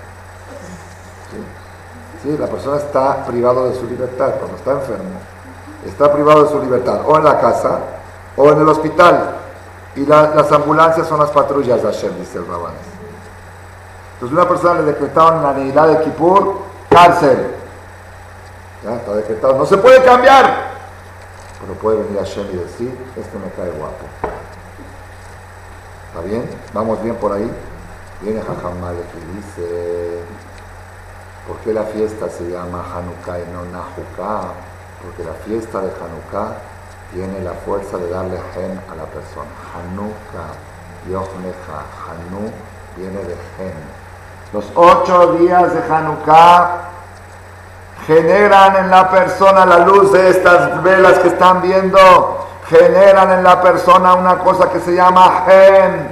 ¿Sí? ¿Sí? La persona está privado de su libertad cuando está enfermo. Está privado de su libertad o en la casa o en el hospital. Y las ambulancias son las patrullas de Hashem, dice el Rabán. Entonces una persona le decretaron la Neilá de Kippur, cárcel. Ya está decretado. No se puede cambiar. Pero puede venir Hashem y decir, este me cae guapo. ¿Está bien? ¿Vamos bien por ahí? Viene Jajamale y dice, ¿por qué la fiesta se llama Hanukkah y no Nahukkah? Porque la fiesta de Hanukkah tiene la fuerza de darle gen a la persona. Hanukkah, Yochnecha, Hanu viene de gen. Los ocho días de Hanukkah generan en la persona la luz de estas velas que están viendo, generan en la persona una cosa que se llama gen.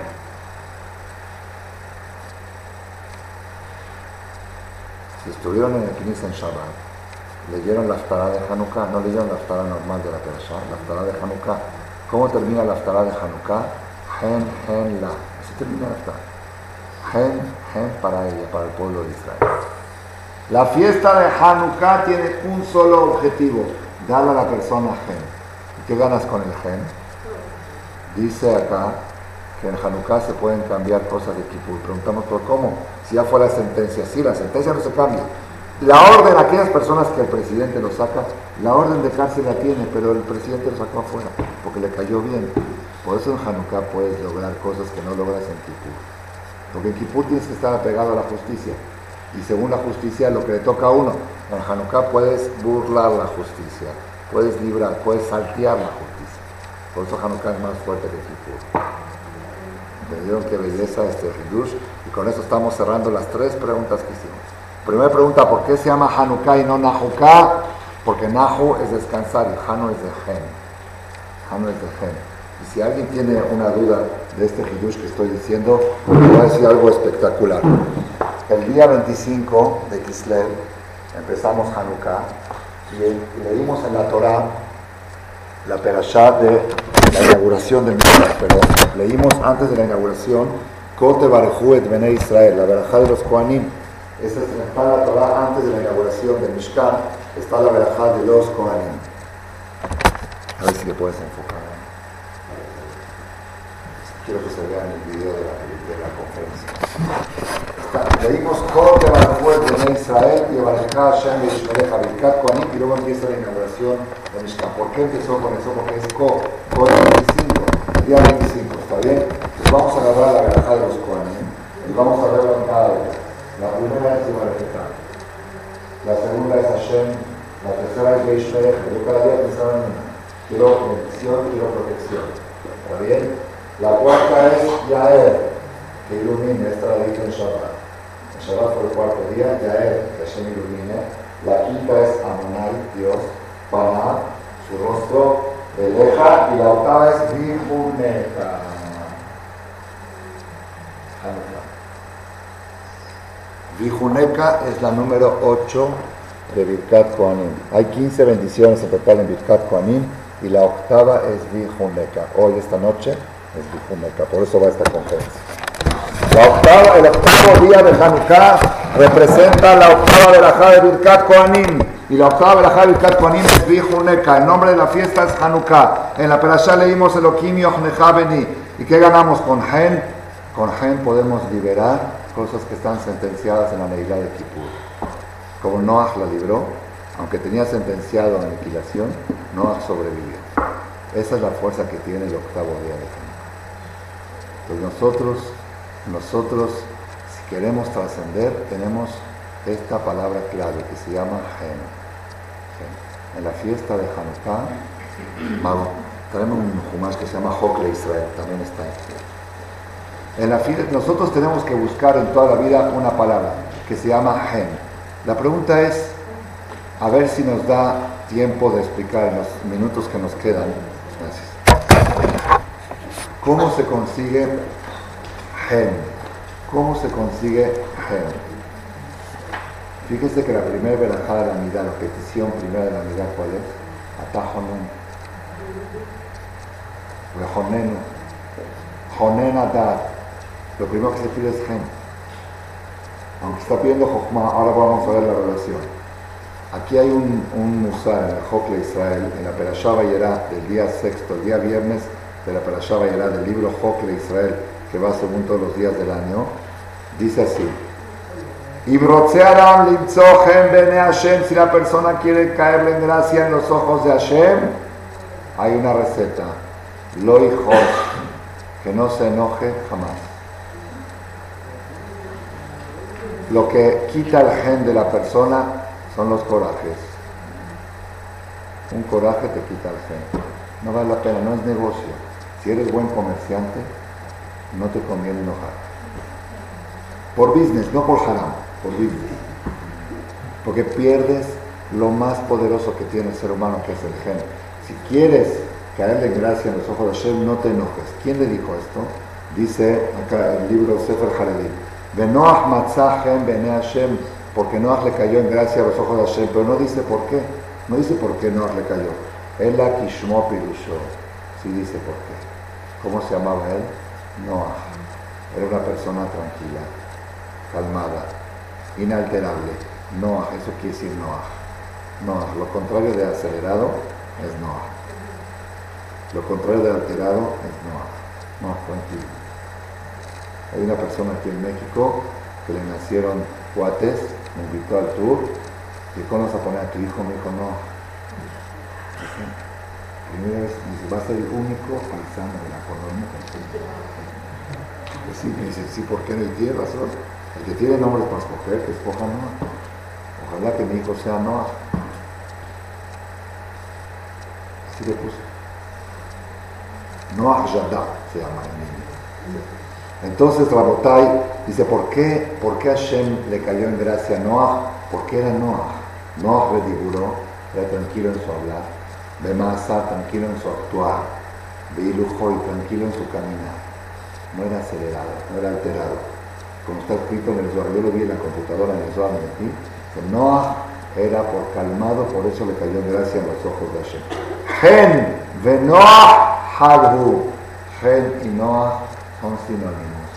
Si estuvieron en el Knis en Shabbat, leyeron la Aftará de Hanukkah, no leyeron la Aftará normal de la Perashá, la Aftará de Hanukkah. ¿Cómo termina la Aftará de Hanukkah? Gen, gen, la. Así termina la. Gen, gen para ella, para el pueblo de Israel. La fiesta de Hanukkah tiene un solo objetivo, darle a la persona gen. ¿Y qué ganas con el gen? Dice acá que en Hanukkah se pueden cambiar cosas de Kippur. Preguntamos, ¿por cómo? Si ya fue la sentencia. Sí, la sentencia no se cambia. La orden, aquellas personas que el presidente lo saca, la orden de cárcel la tiene, pero el presidente lo sacó afuera, porque le cayó bien. Por eso en Hanukkah puedes lograr cosas que no logras en Kippur. Porque en Kippur tienes que estar apegado a la justicia. Y según la justicia, lo que le toca a uno. En Hanukkah puedes burlar la justicia, puedes librar, puedes saltear la justicia. Por eso Hanukkah es más fuerte que Kippur. Me que belleza este Hidush. Y con eso estamos cerrando las tres preguntas que hicimos. Primera pregunta, ¿por qué se llama Hanukkah y no Nahukkah? Porque Nahu es descansar y Hanu es de Gen. Hanu es de Gen. Y si alguien tiene una duda de este Hidush que estoy diciendo, voy a decir algo espectacular. El día 25 de Kislev empezamos Hanukkah y leímos en la Torah la perashá de la inauguración del Mishkan, perdón. Leímos antes de la inauguración, Kote Barejú et Bene Israel, la verajá de los Kohanim. Esa está en la Torah antes de la inauguración del Mishkan, está la verajá de los Kohanim. A ver si le puedes enfocar. Quiero que se vea en el video de la, de la conferencia. Leímos Kote Barejú et Bene Israel y Hashem Birkat Kohanim y luego empieza la inauguración del Mishkan. ¿Por qué empezó con eso? Porque es Ko, Ko 25, día 25, ¿está bien? Entonces vamos a agarrar la verajá de los Kohanim y vamos a en cada vez. La primera es Ibarajá, la segunda es Hashem, la tercera es Yishmereja. Yo cada día pensaba en una. Quiero bendición, quiero protección. ¿Está bien? La cuarta es Yael, que ilumine, esta la dije Shabbat. En Shabbat fue el cuarto día, Yael, que Hashem ilumine. La quinta es Amonai, Dios. Paná, su rostro de leja, y la octava es Vijuneca. Vijuneca es la número 8 de Birkat Koanim. Hay 15 bendiciones en total en Birkat Koanim y la octava es Vijuneca. Hoy, esta noche, es Vijuneca. Por eso va esta conferencia. La el octavo día de Hanukkah representa la octava de la Birkat Koanim. Y la octava de Birkat Koanim es Vihuneka. El nombre de la fiesta es Hanukkah. En la Perashá leímos Elohim Yochnecha Beni. ¿Y qué ganamos con Gen? Con Gen podemos liberar cosas que están sentenciadas en la Neilá de Kippur. Como Noah la libró, aunque tenía sentenciado a aniquilación, Noah sobrevivió. Esa es la fuerza que tiene el octavo día de Hanukkah. Pues nosotros, nosotros, si queremos trascender, tenemos esta palabra clave que se llama Gen en la fiesta de Hanukkah, traemos un Jumash que se llama Hokle Israel, también está. En la fiesta, nosotros tenemos que buscar en toda la vida una palabra que se llama Gen. La pregunta es, a ver si nos da tiempo de explicar en los minutos que nos quedan. Gracias. ¿Cómo se consigue Gen? ¿Cómo se consigue Gen? Fíjese que la primera verajá de la mitad, la petición primera de la mitad, ¿cuál es? Atajonen. Rejonenu. Jonen Adad. Lo primero que se pide es gen. Aunque está pidiendo Jochma, ahora vamos a ver la relación. Aquí hay un, un musar en el Jokle Israel, en la Perashá Bayerá del día sexto, el día viernes de la Perashá Bayerá del libro Jokle Israel, que va según todos los días del año. Dice así. Y Hashem, si la persona quiere caerle en gracia en los ojos de Hashem, hay una receta. Lo que no se enoje jamás. Lo que quita el gen de la persona son los corajes. Un coraje te quita el gen. No vale la pena, no es negocio. Si eres buen comerciante, no te conviene enojar. Por business, no por haram por Porque pierdes lo más poderoso que tiene el ser humano, que es el gen. Si quieres caerle en gracia en los ojos de Hashem, no te enojes. ¿Quién le dijo esto? Dice acá el libro Sefer Haredim. Benoach matzahem bene Hashem, porque Noach le cayó en gracia a los ojos de Hashem, pero no dice por qué. No dice por qué Noach le cayó. Él la kishmo pirusho. Sí dice por qué. ¿Cómo se llamaba él? Noach. Era una persona tranquila, calmada, inalterable. Noah, eso quiere decir Noah. Noah, lo contrario de acelerado es Noah. Lo contrario de alterado es Noah. Noah, tranquilo. Hay una persona aquí en México que le nacieron cuates, me invitó al tour, y ¿cómo vas a poner a tu hijo? Me dijo, no. Primera vez, dice, a ser el único paisano de la colonia. Pues sí, me dice, sí, ¿por qué no? Y tiene razón. El que tiene nombres para escoger, que escoja Noah. Ojalá que mi hijo sea Noah. Así le puse. Noah Yadá se llama el niño. Entonces Rabotai dice, ¿por qué, ¿por qué Hashem le cayó en gracia a Noah? Porque era Noah. Noah rediburo, era tranquilo en su hablar, de masa, tranquilo en su actuar, de ilujo y tranquilo en su caminar. No era acelerado, no era alterado. Como está escrito en el Zohar, yo lo vi en la computadora en el Zohar, aquí, que Noah era por calmado, por eso le cayó en gracia en los ojos de Hashem. Gen, Venoah, Hadhu. Gen y Noah son sinónimos.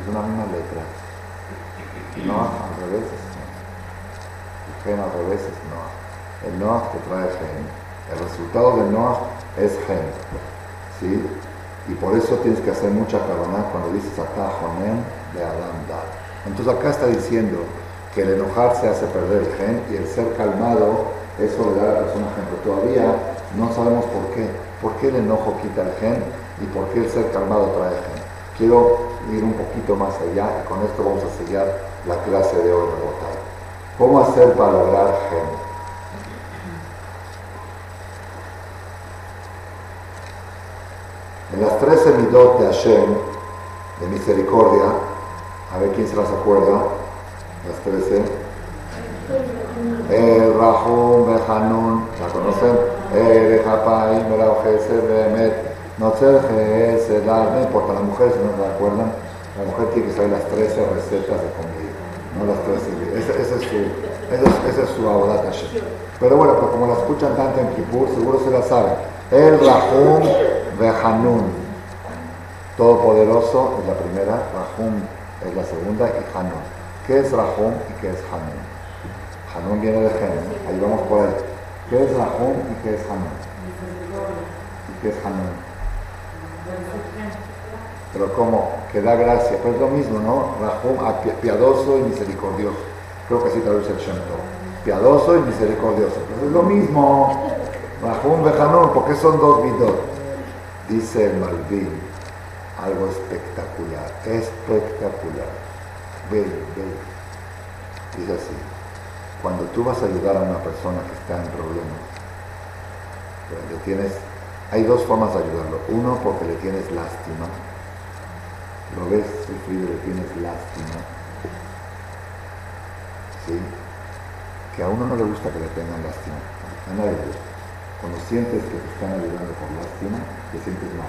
Es una misma letra. Noah al revés es El gen al revés es Noah. El Noah te trae gen. El resultado de Noah es gen. ¿Sí? Y por eso tienes que hacer mucha cabana cuando dices acá Jonem de Adam Entonces acá está diciendo que el enojarse hace perder el gen y el ser calmado, eso le da a la persona gen. Pero todavía no sabemos por qué. ¿Por qué el enojo quita el gen y por qué el ser calmado trae gen? Quiero ir un poquito más allá y con esto vamos a sellar la clase de hoy ¿Cómo hacer para lograr gen? En las tres semidot de Hashem, de misericordia, a ver quién se las acuerda, las trece. El Rahum, Behanun, ¿la conocen? El Japai, Melaujesed, Behemet, no importa, las mujeres no se acuerdan, la mujer tiene que saber las 13 recetas de comida, no las 13. Ese, ese es su, ese, es su Pero bueno, pues como la escuchan tanto en Kippur, seguro se la saben. El Rahum Behanun, Todopoderoso es la primera, Rahum es la segunda y Hanun. ¿Qué es Rahum y qué es Hanun? Hanun viene de Gen, ahí vamos por ahí. ¿Qué es Rahum y qué es Hanun? ¿Y qué es Hanun? Pero como que da gracia, pues es lo mismo, ¿no? Rahum, ah, piadoso y misericordioso. Creo que así traduce el Shemto. Piadoso y misericordioso. Pues es lo mismo. Rahum Bejanón, porque son dos vidot. Dice el Malvin, algo espectacular, espectacular. Ve, ve. Dice así, cuando tú vas a ayudar a una persona que está en problemas, le tienes hay dos formas de ayudarlo. Uno, porque le tienes lástima. Lo ves sufrido, le tienes lástima. ¿Sí? Que a uno no le gusta que le tengan lástima. A nadie le gusta. Cuando sientes que te están ayudando por lástima, te sientes mal.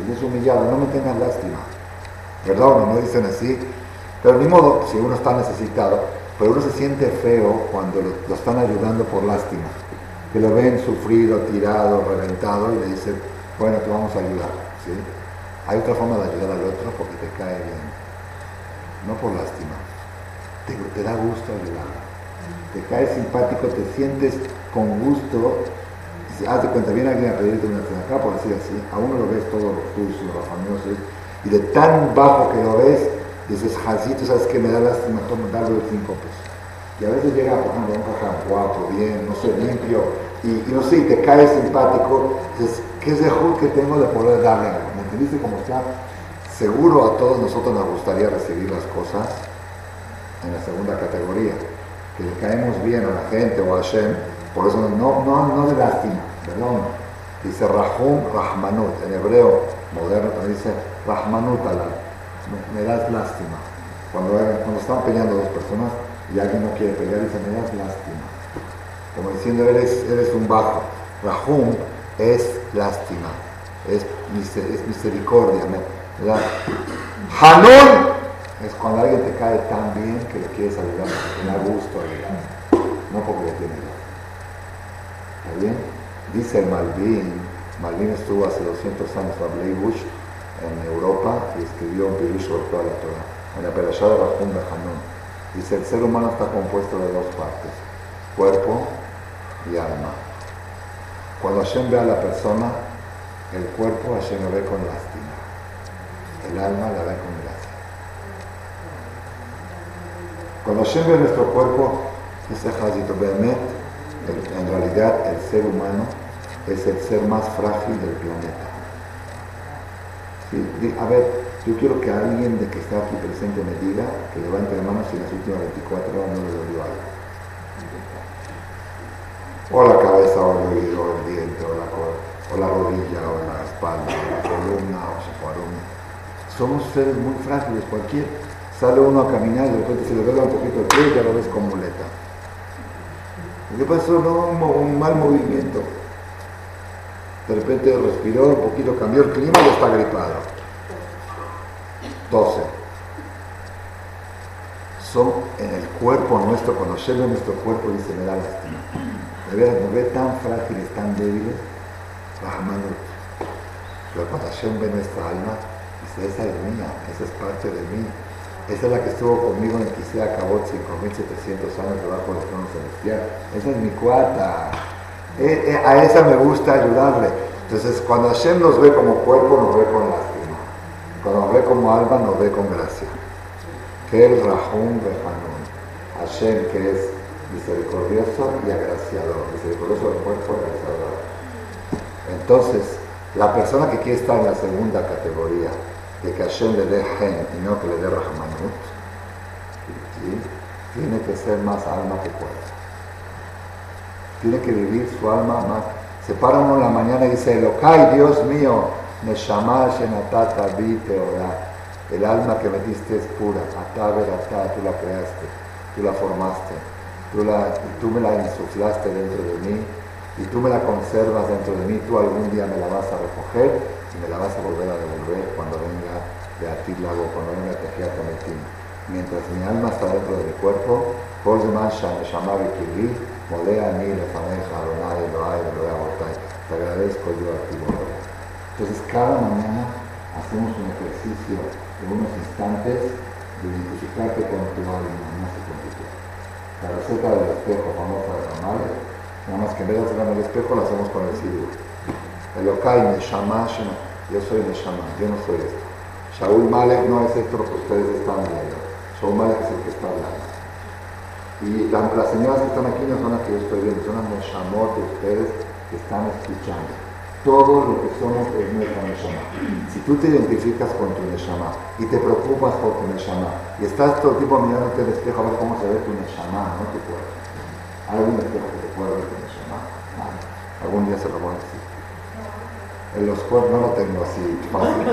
Y es humillado, no me tengas lástima. Perdón, no dicen así. Pero ni modo, si uno está necesitado, pero uno se siente feo cuando lo están ayudando por lástima que lo ven sufrido, tirado, reventado y le dicen, bueno, te vamos a ayudar. ¿sí? Hay otra forma de ayudar al otro porque te cae bien, no por lástima. Te, da gusto ayudar. Te cae simpático, te sientes con gusto. Si, haz de cuenta, viene alguien a pedirte una acá, por decir así, a uno lo ves todo sucio, famosos y de tan bajo que lo ves, dices, Jacito, ¿sabes qué? Me da lástima, toma, darle cinco pesos. Y a veces llega, por ejemplo, un cajón guapo, bien, no sé, limpio, y, no sé, y te cae simpático, dices, ¿qué es mejor que tengo de poder darle? ¿Me entendiste cómo está? Seguro a todos nosotros nos gustaría recibir las cosas en la segunda categoría, que le caemos bien a la gente o a Hashem, por eso no, no, no de lástima, perdón. Dice Rahum Rahmanut, en hebreo moderno también dice Rahmanut Allah, me, das lástima. Cuando, cuando están peleando dos personas, y alguien no quiere pelear, dice, me das lástima. Como diciendo, eres, eres un bajo. Rahum es lástima, es, misericordia. Hanun es cuando alguien te cae tan bien que le quieres ayudar, que da gusto no porque le tiene ¿Está bien? Dice Malvin, Malvin estuvo hace 200 años en Bush en Europa y escribió un pirush sobre toda la Torah, en la Perashá de Hanun. Dice, el ser humano está compuesto de dos partes, cuerpo y alma. Cuando Hashem ve a la persona, el cuerpo Hashem lo ve con lástima, el alma la ve con gracia. Cuando Hashem ve nuestro cuerpo, es en realidad el ser humano es el ser más frágil del planeta. A ver, yo quiero que alguien de que está aquí presente me diga que levante la mano si en las últimas 24 horas no le dolió algo. O la cabeza, o el oído, o el diente, o la, o la rodilla, o la espalda, o la columna, o su columna. Somos seres muy frágiles, cualquier. Sale uno a caminar y de repente se le ve un poquito el pie y ya lo ves con muleta. ¿Qué pasó? No, un mal movimiento. De repente respiró un poquito, cambió el clima y está gripado. 12. Son en el cuerpo nuestro, llega nuestro cuerpo dice, me da lástima. De verdad, nos ve tan frágiles, tan débiles, Rahamanut. Pero cuando Hashem ve nuestra alma, dice, esa es mía, esa es parte de mí. Esa es la que estuvo conmigo en el Kisea Cabot 5700 años debajo del trono celestial. Esa es mi cuarta. Eh, eh, a esa me gusta ayudarle. Entonces, cuando Hashem nos ve como cuerpo, nos ve con lástima. Cuando nos ve como alma, nos ve con gracia. Que el Rahum Rehanun. Hashem, que es misericordioso y agraciador. Misericordioso del cuerpo y agraciador. Entonces, la persona que quiere estar en la segunda categoría, de que Hashem le dé gen y no que le dé Rahmanut, tiene que ser más alma que cuerpo tiene que vivir su alma más. Se para uno en la mañana y dice, Elokai, Dios mío, me llamaste Shenatata Vite El alma que me diste es pura, Atá Veratá, tú la creaste, tú la formaste, tú, la, tú me la insuflaste dentro de mí y tú me la conservas dentro de mí, tú algún día me la vas a recoger y me la vas a volver a devolver cuando venga de Atilago, cuando venga de Tejiatametín. Mientras mi alma está dentro de mi cuerpo, por demás me llamaba Molea a mí, lefaneja, Adonai, Elohai, Elohai, Abotai. Te agradezco yo a ti, Entonces, cada mañana hacemos un ejercicio de unos instantes de identificarte con tu alma, más que con tu La receta del espejo famosa de Ramal, nada más que en vez de hacerla en el espejo, la hacemos con el sidur. Elokai, Neshama, yo soy Neshama, yo no soy esto. Shaul Malek no es esto lo que ustedes están viendo. Shaul Malek es el que está hablando. Y las señoras que están aquí no son las que yo estoy viendo, son las Neshamot de ustedes que están escuchando. Todo lo que somos es nuestra Neshama. Si tú te identificas con tu Neshama y te preocupas por tu Neshama y estás todo el tiempo mirándote al espejo a ver cómo se ve tu Neshama, no tu cuerpo. ¿Hay algún espejo que te pueda ver tu Neshama? Algún día se lo voy a decir. En los cuerpos no lo tengo así fácil.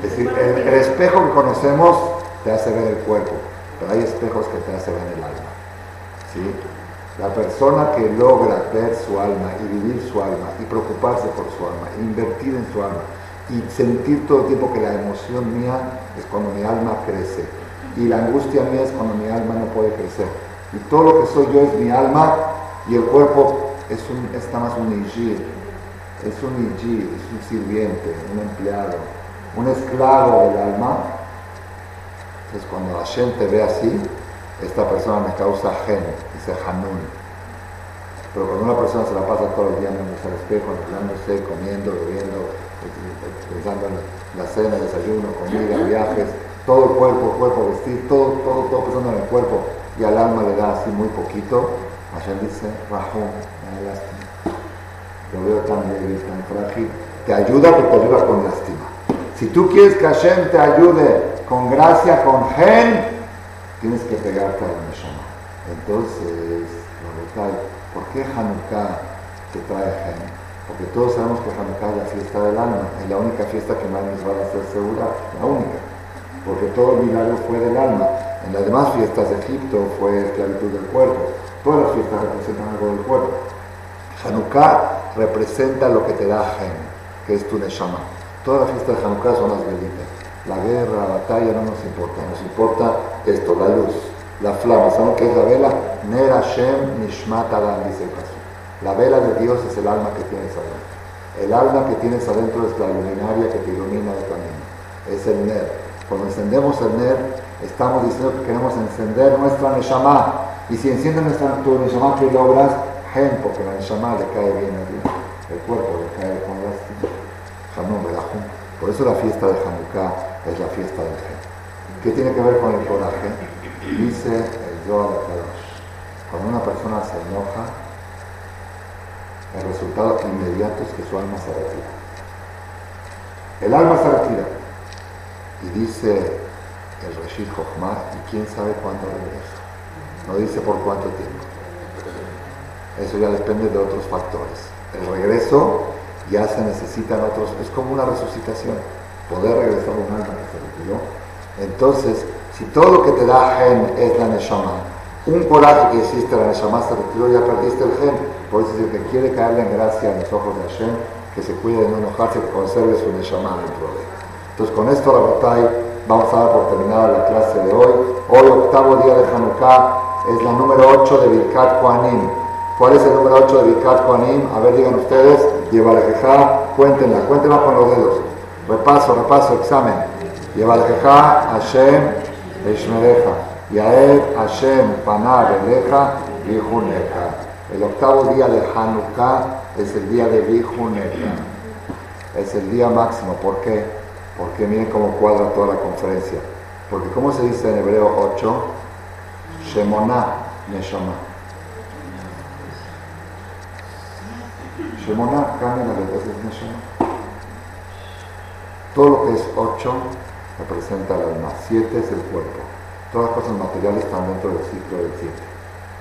Es decir, el espejo que conocemos te hace ver el cuerpo pero hay espejos que te hacen ver el alma. ¿sí? La persona que logra ver su alma y vivir su alma y preocuparse por su alma, invertir en su alma y sentir todo el tiempo que la emoción mía es cuando mi alma crece y la angustia mía es cuando mi alma no puede crecer. Y todo lo que soy yo es mi alma y el cuerpo es, un, está más un igir, es un igir, es un sirviente, un empleado, un esclavo del alma entonces cuando Hashem te ve así, esta persona me causa gen, dice Hanun. Pero cuando una persona se la pasa todo el día mirándose al espejo, mirándose, comiendo, bebiendo, pensando en la cena, desayuno, comida, viajes, todo el cuerpo, cuerpo, vestir, todo, todo, todo pensando en el cuerpo y al alma le da así muy poquito, Hashem dice, Rahum, me da lástima. Lo veo tan débil, tan frágil. Te ayuda, pero te ayuda con lástima. Si tú quieres que Hashem te ayude con gracia, con gen, tienes que pegarte a la Neshama. Entonces, ¿por qué Hanukkah te trae gen? Porque todos sabemos que Hanukkah es la fiesta del alma, es la única fiesta que más nos va a ser segura, la única. Porque todo el milagro fue del alma. En las demás fiestas de Egipto fue esclavitud del cuerpo. Todas las fiestas representan algo del cuerpo. Hanukkah representa lo que te da gen, que es tu Neshama. Todas las fiestas de Hanukkah son las velitas la guerra, la batalla no nos importa, nos importa esto, la luz, la flama. ¿Saben qué es la vela? Ner Hashem Nishmat Adam, dice el caso. La vela de Dios es el alma que tienes adentro. El alma que tienes adentro es la luminaria que te ilumina el camino. Es el Ner. Cuando encendemos el Ner, estamos diciendo que queremos encender nuestra Neshama. Y si enciende nuestra tu Neshama, ¿qué logras? Gen, porque la Neshama le cae bien a Dios. El cuerpo le cae con lástima. Por eso la fiesta de Hanukkah es la fiesta del gen. ¿Qué tiene que ver con el coraje? Dice el Zohar de Kadosh. Cuando una persona se enoja, el resultado inmediato es que su alma se retira. El alma se retira. Y dice el Rashid Jochma, y quién sabe cuándo regresa. No dice por cuánto tiempo. Eso ya depende de otros factores. El regreso ya se necesitan otros, es como una resucitación, poder regresar a un alma que se retiró. Entonces, si todo lo que te da gen es la neshama, un coraje que hiciste, la neshama se retiró, ya perdiste el gen. Por eso el que quiere caerle en gracia en los ojos de Hashem, que se cuide de no enojarse, que conserve su neshama dentro de él. Entonces, con esto, batalla, vamos a dar por terminada la clase de hoy. Hoy, octavo día de Hanukkah, es la número 8 de Birkat Koanim. ¿Cuál es el número 8 de Birkat Koanim? A ver, digan ustedes. Lleva la queja, cuéntenla, cuéntenla con los dedos. Repaso, repaso, examen. La queja, Hashem, Eshmereja. Yael, Hashem, Panah, Beleja, Vijuneja. El octavo día de Hanukkah es el día de Vijuneja. Es el día máximo. ¿Por qué? Porque miren cómo cuadra toda la conferencia. Porque, ¿cómo se dice en hebreo 8? Shemona Neshama. Shemona cambia las letras es Neshama. Todo lo que es 8 representa el alma, 7 es el cuerpo. Todas las cosas materiales están dentro del ciclo del 7.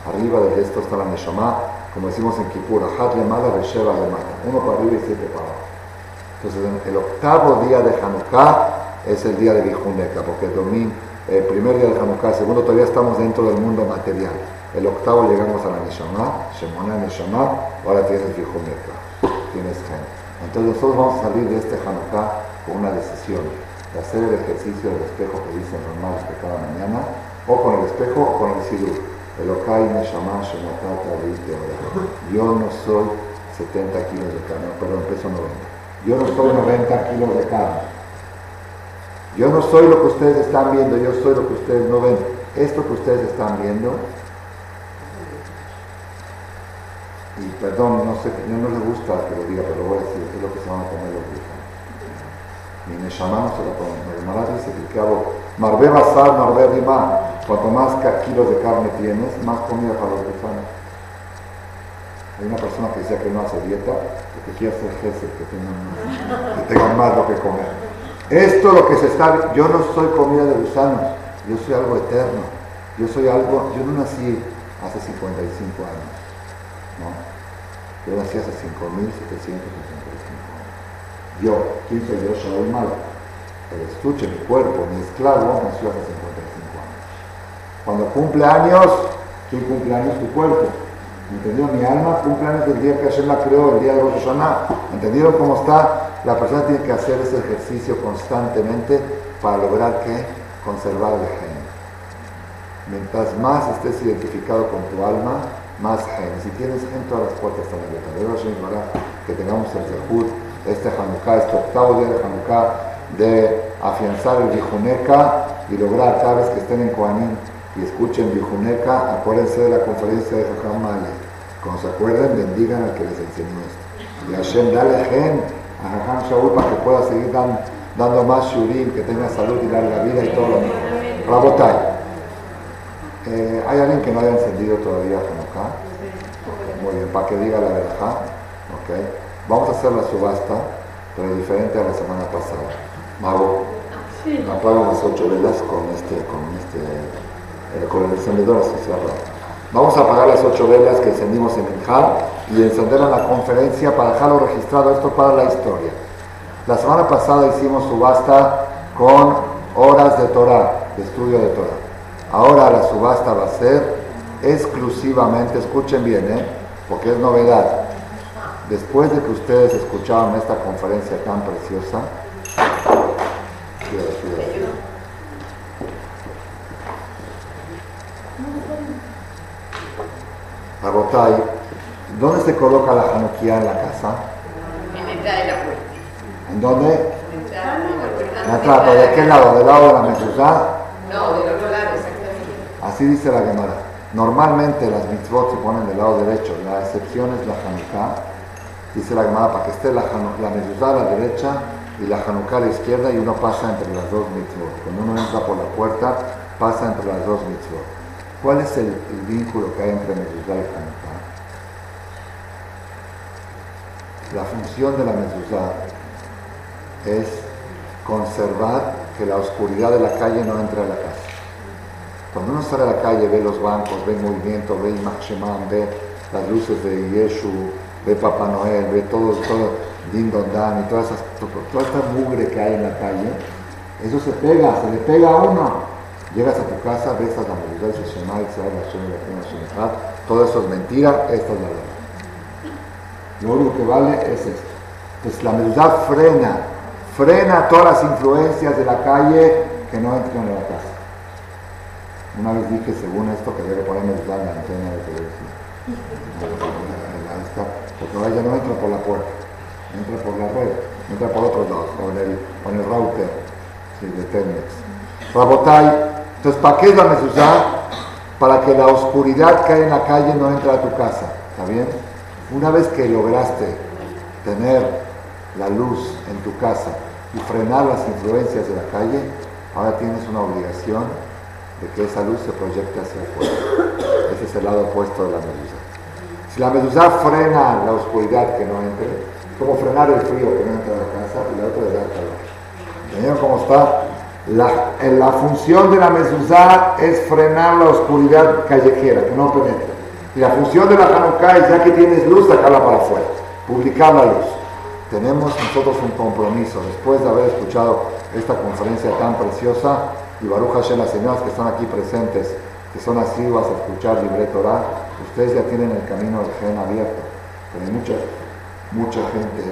Arriba de esto está la Neshama, como decimos en Kippur, Hat le mala, Resheva le mala. Uno para arriba y siete para abajo. Entonces, el octavo día de Hanukkah es el día de Vijuneka, porque el primer día de Hanukkah, el segundo todavía estamos dentro del mundo material. El octavo llegamos a la Neshama, Shemona Neshama, ahora tienes Vijuneka, tienes Gen. Entonces nosotros vamos a salir de este Hanukkah con una decisión, de hacer el ejercicio del espejo que dicen normales que cada mañana, o con el espejo o con el sidur. El Okai Neshama Shemotata Yo no soy 70 kilos de carne, perdón, peso 90. Yo no soy 90 kilos de carne. Yo no soy lo que ustedes están viendo, yo soy lo que ustedes no ven. Esto que ustedes están viendo y perdón, no sé, yo no le gusta que lo diga, pero voy a decir, es lo que se van a comer los gusanos. Mi Neshama no se lo come. Mi hermana dice que hago, marbe basar, marbe rima, cuanto más kilos de carne tienes, más comida para los gusanos. Hay una persona que decía que no hace dieta, porque quiere hacer jefe, que tengan, que tengan más lo que comer. Esto lo que se está, yo no soy comida de gusanos, yo soy algo eterno, yo soy algo, yo no nací hace 55 años. ¿No? Yo nací hace 5.765 años. Yo, ¿quién soy yo? Shaul Mal. El estuche, mi cuerpo, mi esclavo, nació hace 55 años. Cuando cumple años, ¿quién cumple años? Tu cuerpo. ¿Entendió? Mi alma cumple años el día que Hashem la creó, el día de Rosh Hashanah. ¿Entendieron cómo está? La persona tiene que hacer ese ejercicio constantemente para lograr que conservar el gen. Mientras más estés identificado con tu alma, más gen. Si tienes gen, todas las puertas están abiertas. Que tengamos el Zehut, este Hanukkah, este octavo día de Hanukkah, de afianzar el Vijuneca y lograr cada vez que estén en Koanim y escuchen Vijuneca, acuérdense de la conferencia de Jajam Male. Cuando se acuerden, bendigan al que les enseñó esto. Y Hashem, dale gen a Jajam Shaul para que pueda seguir dando más shurim, que tenga salud y larga vida y todo lo mismo. Rabotai. Eh, ¿Hay alguien que no haya encendido todavía Hanukkah? Muy bien, para que diga la verdad. Okay. Vamos a hacer la subasta, pero diferente a la semana pasada. Mago, sí. las ocho velas con este, con este, eh, con el encendedor así cerrado. Vamos a apagar las ocho velas que encendimos en Minjal y encender en la conferencia para dejarlo registrado, esto para la historia. La semana pasada hicimos subasta con horas de Torah, de estudio de Torah. Ahora la subasta va a ser exclusivamente, escuchen bien, ¿eh? porque es novedad. Después de que ustedes escucharon esta conferencia tan preciosa, Agotay, ¿dónde se coloca la Hanukkah en la casa? En la entrada de la puerta. ¿En dónde? En la entrada, ¿de qué lado? ¿Del lado de la mezuzá? No, del otro lado. Así dice la Gemara. Normalmente las mitzvot se ponen del lado derecho, la excepción es la Hanukkah. Dice la Gemara, para que esté la, la mezuzá a la derecha y la Hanukkah a la izquierda y uno pasa entre las dos mitzvot. Cuando uno entra por la puerta, pasa entre las dos mitzvot. ¿Cuál es el, vínculo que hay entre mezuzá y Hanukkah? La función de la mezuzá es conservar que la oscuridad de la calle no entre a la casa. Cuando uno sale a la calle, ve los bancos, ve el movimiento, ve Imach ve las luces de Yeshu, ve Papá Noel, ve todo, todo Din Don Dan y toda, esa mugre que hay en la calle, eso se pega, se le pega a uno. Llegas a tu casa, ves a la Meludá, el Shema, la todo eso es mentira, esta es la verdad. Lo único que vale es esto. Entonces la Meludá frena, frena todas las influencias de la calle que no entran en la casa. Una vez dije, según esto, que debe poner en la antena de televisión. Porque ahora ya no entra por la puerta, entra por la red, entra por otros lados, con el, con el router de Telmex. Rabotay, entonces, ¿para qué es la mezuzá? Para que la oscuridad que hay en la calle no entre a tu casa, ¿está bien? Una vez que lograste tener la luz en tu casa y frenar las influencias de la calle, ahora tienes una obligación que esa luz se proyecte hacia afuera. Ese es el lado opuesto de la mezuzá. Si la mezuzá frena la oscuridad que no entre, como frenar el frío que no entra a la casa y la otra es dar calor. ¿Entendieron cómo está? La, la función de la mezuzá es frenar la oscuridad callejera, que no penetre. Y la función de la Hanukkah es, ya que tienes luz, sacarla para afuera, publicar la luz. Tenemos nosotros un compromiso, después de haber escuchado esta conferencia tan preciosa, y Baruch Hashem, las señoras que están aquí presentes, que son asiduas a escuchar Libre Torah, ustedes ya tienen el camino del gen abierto. Pero hay mucha, mucha gente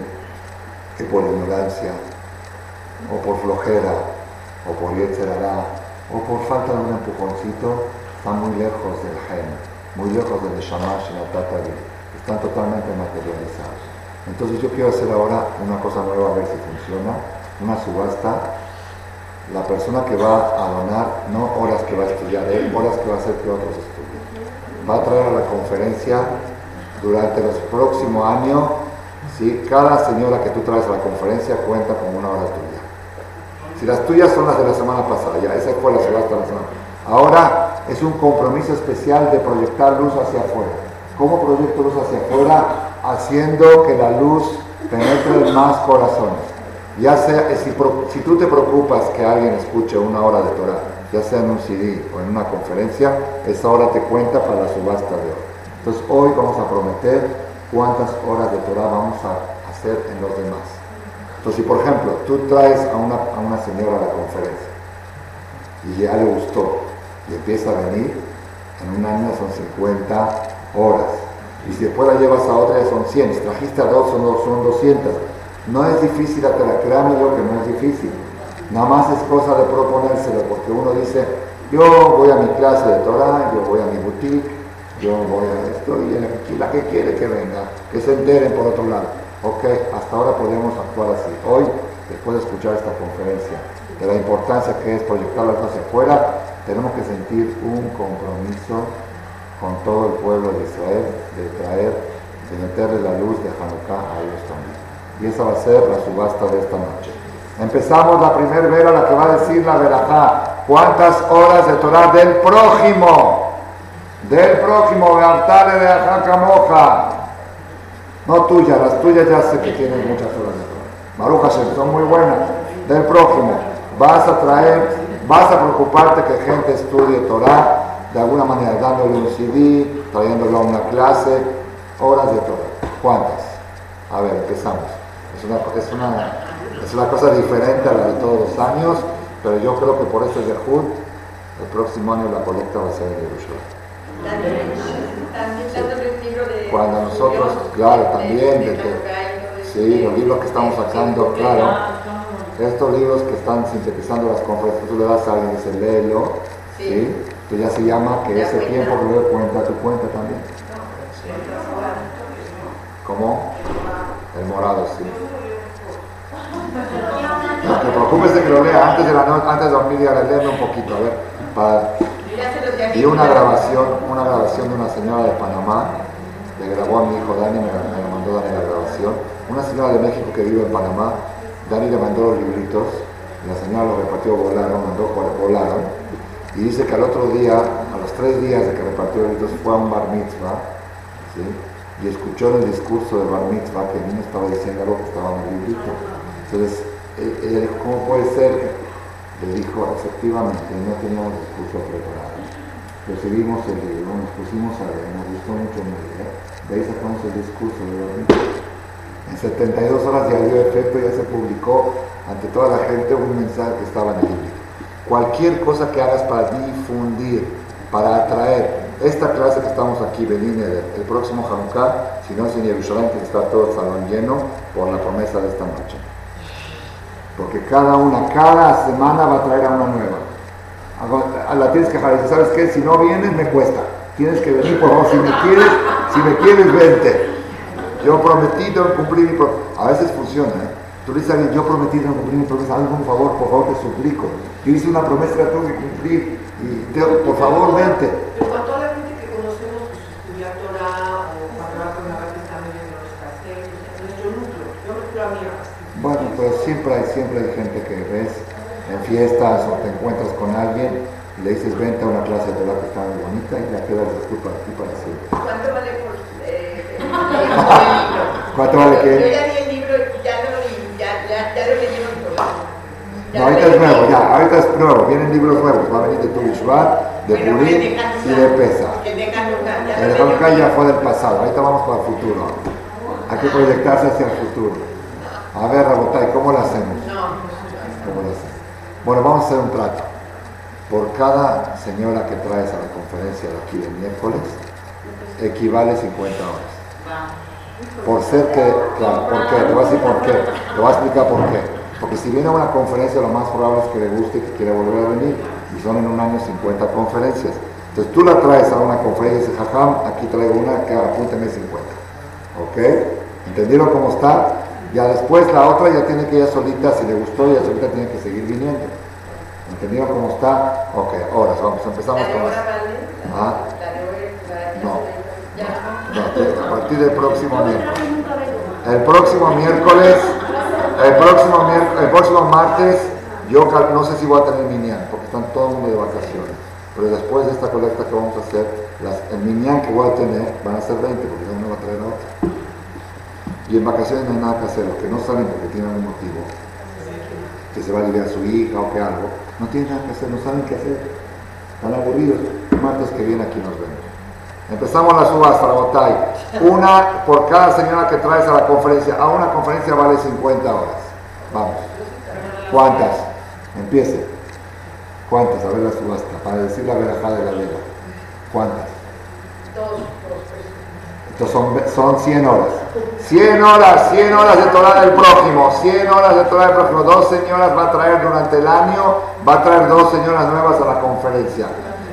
que por ignorancia o por flojera o por Yetzerará, o por falta de un empujoncito, están muy lejos del gen, muy lejos del Shamash y la Tatari, están totalmente materializados. Entonces yo quiero hacer ahora una cosa nueva a ver si funciona, una subasta. La persona que va a donar, no horas que va a estudiar él, horas que va a hacer que otros estudien. Va a traer a la conferencia durante los próximos años, ¿sí? cada señora que tú traes a la conferencia cuenta como una hora tuya. Si las tuyas son las de la semana pasada, ya, esa fue la subasta de la semana. Ahora es un compromiso especial de proyectar luz hacia afuera. ¿Cómo proyecto luz hacia afuera? Haciendo que la luz penetre en más corazones. Ya sea, si, si, tú te preocupas que alguien escuche una hora de Torah, ya sea en un CD o en una conferencia, esa hora te cuenta para la subasta de hoy. Entonces hoy vamos a prometer cuántas horas de Torah vamos a hacer en los demás. Entonces, si por ejemplo tú traes a una, a una señora a la conferencia y ya le gustó y empieza a venir, en un año son 50 horas. Y si después la llevas a otra ya son 100. Si trajiste a dos son, son 200. No es difícil, créanme yo que no es difícil. Nada más es cosa de proponérselo, porque uno dice, yo voy a mi clase de Torah, yo voy a mi boutique, yo voy a esto, y la que quiere que venga, que se enteren por otro lado. Ok, hasta ahora podemos actuar así. Hoy, después de escuchar esta conferencia, de la importancia que es proyectar las hacia afuera, tenemos que sentir un compromiso con todo el pueblo de Israel de traer, de meterle la luz de Hanukkah a ellos también. Y esa va a ser la subasta de esta noche. Empezamos la primera vela, la que va a decir la verajá. ¿Cuántas horas de Torah del prójimo? Del prójimo, de Artale de Ajacamoja no tuyas, las tuyas ya sé que tienen muchas horas de Torah. Marujas son muy buenas. Del prójimo, vas a traer, vas a preocuparte que gente estudie Torah, de alguna manera dándole un CD, trayéndolo a una clase, horas de Torah. ¿Cuántas? A ver, empezamos. Es una, es una, es una cosa diferente a la de todos los años, pero yo creo que por eso es Yahud, el próximo año la colecta va a ser de Yerushalayim. Cuando nosotros, claro, también, de que, sí, los libros que estamos sacando, claro, estos libros que están sintetizando las conferencias, tú le das a alguien y dices, léelo, ¿sí? que ya se llama que ese tiempo que lo cuenta tu cuenta también. ¿Cómo? El morado, sí. No te preocupes de que lo lea antes de la noche, antes de dormir y ahora un poquito, a ver. Y una grabación, una grabación de una señora de Panamá le grabó a mi hijo Dani, me, me mandó Dani la grabación. Una señora de México que vive en Panamá Dani le mandó los libritos, la señora los repartió, volaron, mandó, volaron, y dice que al otro día, a los tres días de que repartió los libritos, fue a un bar mitzvah, y escuchó el discurso del bar mitzvah que el niño estaba diciendo algo que estaba en el librito. Entonces, él, dijo, ¿cómo puede ser? Le dijo, efectivamente, no teníamos discurso preparado. Recibimos el libro, nos pusimos a leer, nos gustó mucho el libro, de ahí sacamos el discurso de bar. En 72 horas ya dio efecto, ya se publicó ante toda la gente un mensaje que estaba en el libro. Cualquier cosa que hagas para difundir, para atraer esta clase que estamos aquí, Benine, el próximo Hanukkah, si no es en Jerusalén, que está todo el salón lleno por la promesa de esta noche. Porque cada una, cada semana va a traer a una nueva. La tienes que dejar, ¿sabes qué? Si no vienes, me cuesta. Tienes que venir, por favor, si me quieres, si me quieres, vente. Yo prometí, que cumplir mi promesa. A veces funciona, ¿eh? Tú le dices a alguien, yo prometí, que cumplir mi promesa. Hazme un favor, por favor, te suplico. Yo hice una promesa que tengo que cumplir. Y por favor, vente. Siempre hay, siempre hay gente que ves en fiestas o te encuentras con alguien y le dices, vente a una clase de Torah que está muy bonita y ya quedas después para ti para siempre. ¿Cuánto vale por *laughs* ¿Cuánto vale qué? Yo ya vi el libro, ya lo, ya, ya, ya lo leyeron por no, ahorita es nuevo, ya, ahorita es nuevo, vienen libros nuevos, va a venir de Tubishvat, de Purim y de Pesa. El Hanukkah ya fue del pasado, ahorita vamos para el futuro. Hay que proyectarse hacia el futuro. A ver, Rabotay, ¿cómo lo hacemos? ¿Cómo lo hacemos? Bueno, vamos a hacer un trato. Por cada señora que traes a la conferencia de aquí de miércoles, equivale 50 horas. Por ser que, claro, ¿por qué? Te voy a decir por qué. Te voy a explicar por qué. Porque si viene a una conferencia, lo más probable es que le guste y que quiera volver a venir. Y son en un año 50 conferencias. Entonces tú la traes a una conferencia y dices, jajam, aquí traigo una que apúnteme 50. ¿Ok? ¿Entendieron cómo está? Ya después la otra ya tiene que ir solita, si le gustó, ya solita tiene que seguir viniendo. ¿Entendieron cómo está? Ok, ahora vamos, empezamos con... ¿Ah? A partir del próximo miércoles. El próximo miércoles, el próximo, el próximo martes, yo no sé si voy a tener minián, porque están todo el mundo de vacaciones. Pero después de esta colecta que vamos a hacer, las, el minián que voy a tener van a ser 20, porque no me va a traer otra. Y en vacaciones no hay nada que hacer, los que no salen porque tienen un motivo, que se va a aliviar su hija o que algo, no tienen nada que hacer, no saben qué hacer, están aburridos. Martes que viene aquí nos vemos. Empezamos la subasta, la. Una por cada señora que traes a la conferencia. A una conferencia vale 50 horas. Vamos. ¿Cuántas? Empiece. ¿Cuántas? A ver la subasta. Para decir la verajada de la vela. ¿Cuántas? Dos. Entonces son, son 100 horas. 100 horas, 100 horas de Torah del prójimo, 100 horas de Torah del prójimo. Dos señoras va a traer durante el año, va a traer dos señoras nuevas a la conferencia.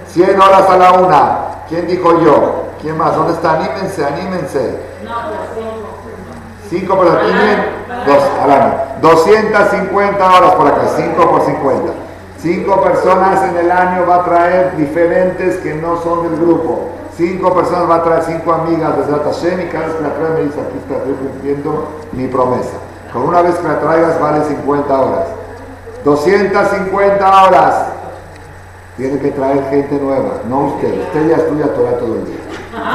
100 horas a la una. ¿Quién dijo yo? ¿Quién más? ¿Dónde está? Anímense, anímense. Cinco por aquí, dos al año. 250 horas por acá, 5 por 50. Cinco personas en el año va a traer diferentes que no son del grupo. Cinco personas va a traer cinco amigas desde la Tashem y cada vez que la trae me dice aquí estoy cumpliendo mi promesa. Con una vez que la traigas vale 50 horas. 250 horas. Tiene que traer gente nueva, no usted. Usted ya estudia Torah todo el día.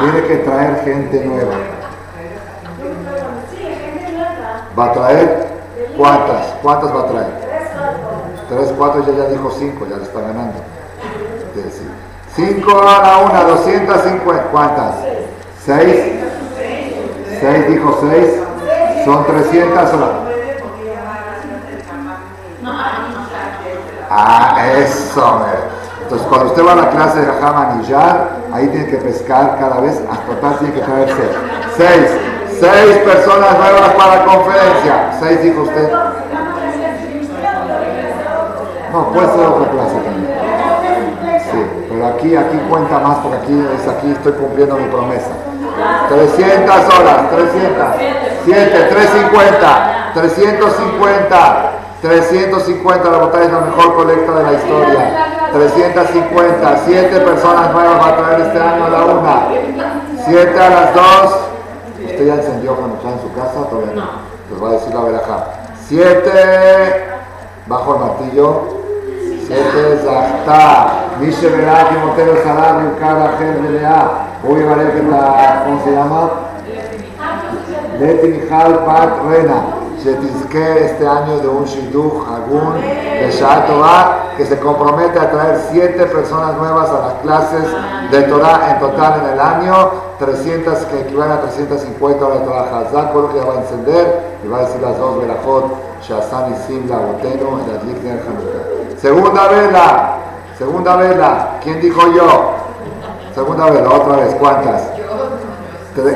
Tiene que traer gente nueva. ¿Va a traer? ¿Cuántas? ¿Cuántas va a traer? Tres, cuatro, ya, ya dijo cinco, ya le está ganando. Cinco a la una, 250. ¿Cuántas? ¿Seis? ¿Seis dijo seis? Son 300 horas. Ah, eso, entonces, cuando usted va a la clase de Hamanillar, ahí tiene que pescar cada vez, hasta tal tiene que traer seis. Seis. Seis personas nuevas para la conferencia. Seis, dijo usted. No, puede ser otra clase también. Sí, pero aquí, aquí cuenta más porque aquí es aquí estoy cumpliendo mi promesa. 300 horas, 300. 7, 350. 350. 350, la botella es la mejor colecta de la historia. 350, 7 personas nuevas va a traer este año a la una, 7 a las 2. ¿Usted ya encendió Hanukkah en su casa? Todavía no. Les voy a decir la veraja. Siete, bajo el martillo. Timoteo Salar, Yukara, Gen, Lea. Voy a ver que está, ¿cómo se llama? Leti Mijal Pat Rena. Shetizke este año de un Shidduch Hagun de Shah que se compromete a traer siete personas nuevas a las clases de Torah en total en el año, 300 que equivalen a 350 horas de Torah Hazak, que va a encender y va a decir las dos Berajot, Shazan y Simla, Boteno, y las de Hanukkah. Segunda vela, segunda vela, ¿quién dijo yo? Segunda vela, otra vez, ¿cuántas?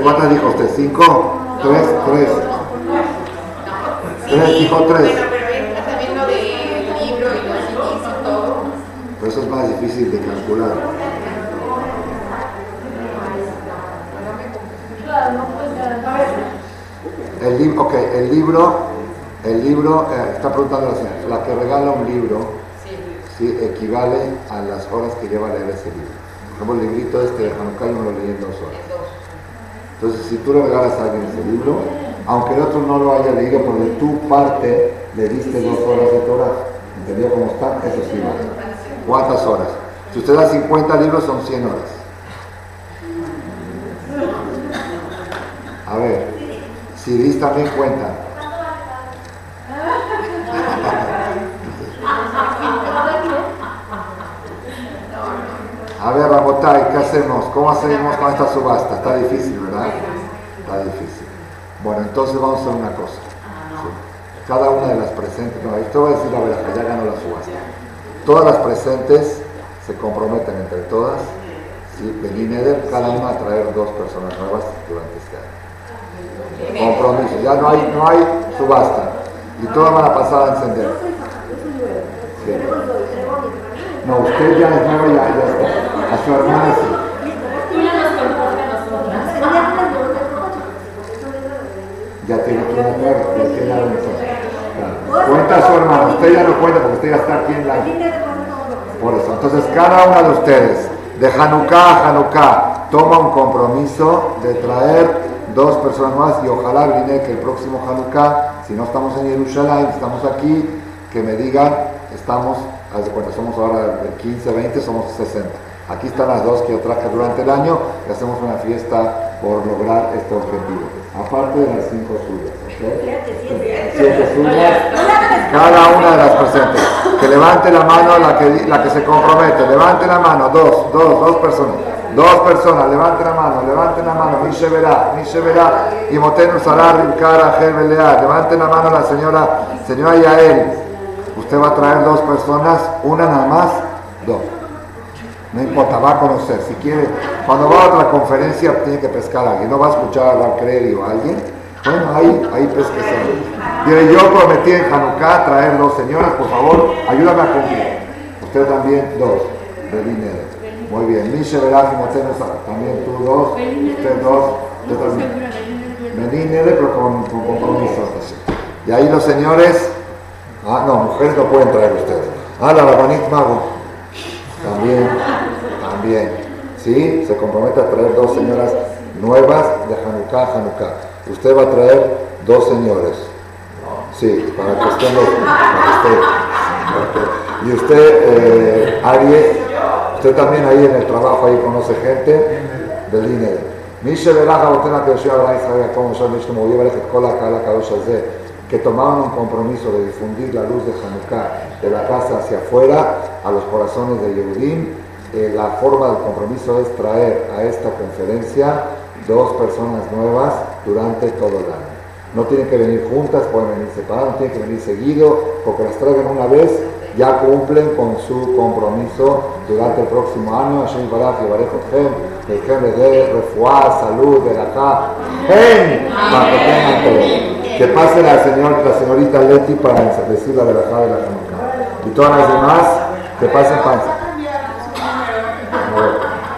¿Cuántas dijo usted? ¿Cinco? ¿Tres? ¿Tres? Tres, dijo tres. Bueno, pero también lo del libro y CDs y todo. Pero eso es más difícil de calcular. El, li ok, el libro, el libro, eh, está preguntando la señora, la que regala un libro, equivale a las horas que lleva a leer ese libro. Por ejemplo, el librito este de Hanukkah yo lo leí en dos horas. Entonces, si tú le regalas a alguien ese libro, aunque el otro no lo haya leído, por de tu parte le diste dos horas de Torah. ¿Entendió cómo está? Eso sí vale. ¿Cuántas horas? Si usted da 50 libros, son 100 horas. A ver, si dis también cuenta. A ver, Rabotay, ¿qué hacemos? ¿Cómo hacemos con esta subasta? Está difícil, ¿verdad? Está difícil. Bueno, entonces vamos a hacer una cosa. Sí. Cada una de las presentes, no, esto va a decir la verdad, ya ganó la subasta. Todas las presentes se comprometen entre todas, ¿sí? Neder, cada una a traer dos personas nuevas durante este año. Compromiso, ya no hay, no hay subasta. Y todas van a pasar a encender. Sí. No, usted ya es nueva, ya, ya está. A su hermana sí. Ya tiene que meter, ya tiene algo claro. Cuenta a su hermano, usted ya no cuenta porque usted ya está aquí en la... Por eso, entonces cada una de ustedes, de Hanukkah a Hanukkah, toma un compromiso de traer dos personas más y ojalá viene que el próximo Hanukkah, si no estamos en Jerusalén, estamos aquí, que me digan, estamos, haz de somos ahora del 15, 20, somos 60. Aquí están las dos que yo traje durante el año y hacemos una fiesta por lograr este objetivo. Aparte de las cinco suyas. ¿okay? Siete suyas. Cada una de las presentes. Que levante la mano la que, la que se compromete. Levante la mano. Dos, dos, dos personas. Dos personas. Levante la mano. Levante la mano. Mishe verá. Mishe verá. Y Motenu Salar Rimkara Gelbelea. Levante la mano la señora, señora Yael. Usted va a traer dos personas. Una nada más. No importa, va a conocer. Si quiere, cuando va a otra conferencia, tiene que pescar a alguien. No va a escuchar a dar crédito a alguien. Bueno, ahí, ahí pesquese. Yo prometí en Hanukkah traer dos señoras, por favor, ayúdame a cumplir. Usted también, dos, de dinero. Muy bien. Y Moteno, también tú dos, usted dos, yo también. Medinere, pero con, con compromiso. Y ahí los señores, ah, no, mujeres no pueden traer ustedes. Ah, la Rabanit Mago. También, también. ¿Sí? Se compromete a traer dos señoras nuevas de Hanukkah a Hanukkah. Usted va a traer dos señores. Sí, para que estemos. Para que esté. Y usted, eh, usted también ahí en el trabajo, ahí conoce gente del cola la cabeza de que tomaron un compromiso de difundir la luz de Hanukkah de la casa hacia afuera a los corazones de Yehudim. Eh, la forma del compromiso es traer a esta conferencia dos personas nuevas durante todo el año. No tienen que venir juntas, pueden venir separadas, no tienen que venir seguido, porque las traigan una vez, ya cumplen con su compromiso durante el próximo año. Hashem Baraj y Otchem, el dé refuá, salud, verajá, gen, para que tengan todo. Que pase la, señor, la señorita Leti para decir la verajá de la Hanukkah. Y todas las demás, que pasen panza.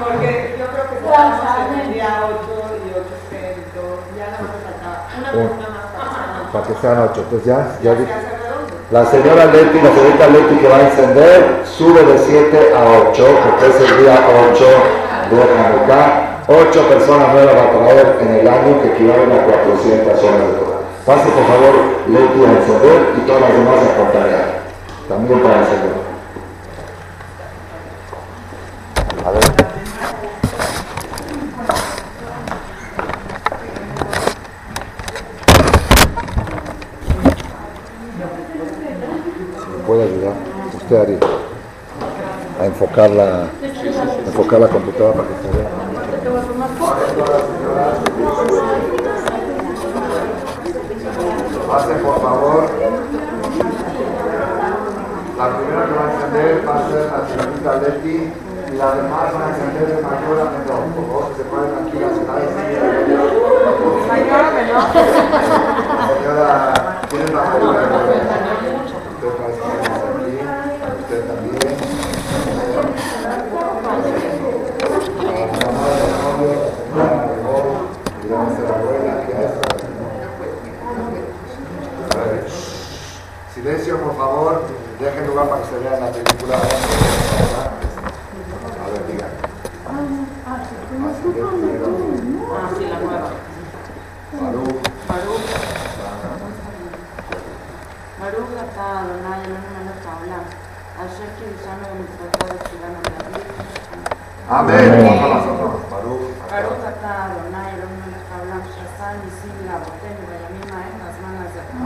Porque yo creo que estamos en el día 8 y 8 es el 2, ya no nos falta una persona más para que sean ocho. Entonces ya, ya. La señora Leti, la señorita Leti que va a encender, sube de 7 a 8, porque es el día 8 de Hanukkah. 8 personas nuevas va a traer en el año que equivalen a 400 horas de. Pase por favor Leti al Señor y todas las demás a También para el Señor. A ver. Si me puede ayudar, usted Ari, a enfocar la, enfocar la computadora para que se vea. Pase por favor. La primera que va a encender va a ser la Leti y las demás van a de mayor a menor. Por se ponen aquí las edades. Señora, ¿tiene la mayor? Usted parece que aquí. Usted también. A. A Silencio, por favor. Dejen lugar para que se vea la película. A ver, diga. Así que primero. Ah, sí, la nueva. Baruch. Baruch está adornada de los números blancos. Ayer que usamos de nuestro Padre Ciudadano de la Amén. Baruch está adornada de los números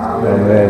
Amén.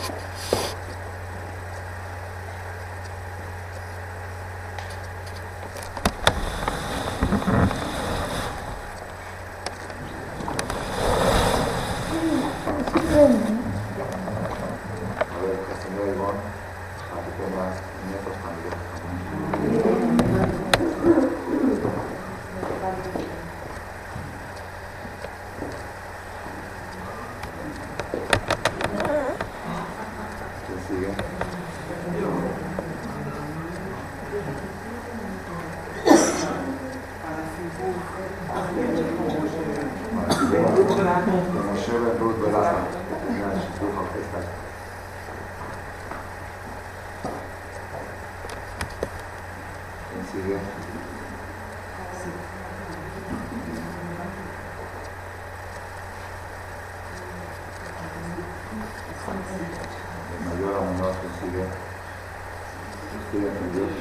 A ver, que se me Ivonne, para que tengas nietos también. ¿Quién sigue? Como Sheva Ruth Velasco, una shidduch orquesta. ¿Quién sigue? De mayor a menor, ¿quién sigue? Sigue en Dios.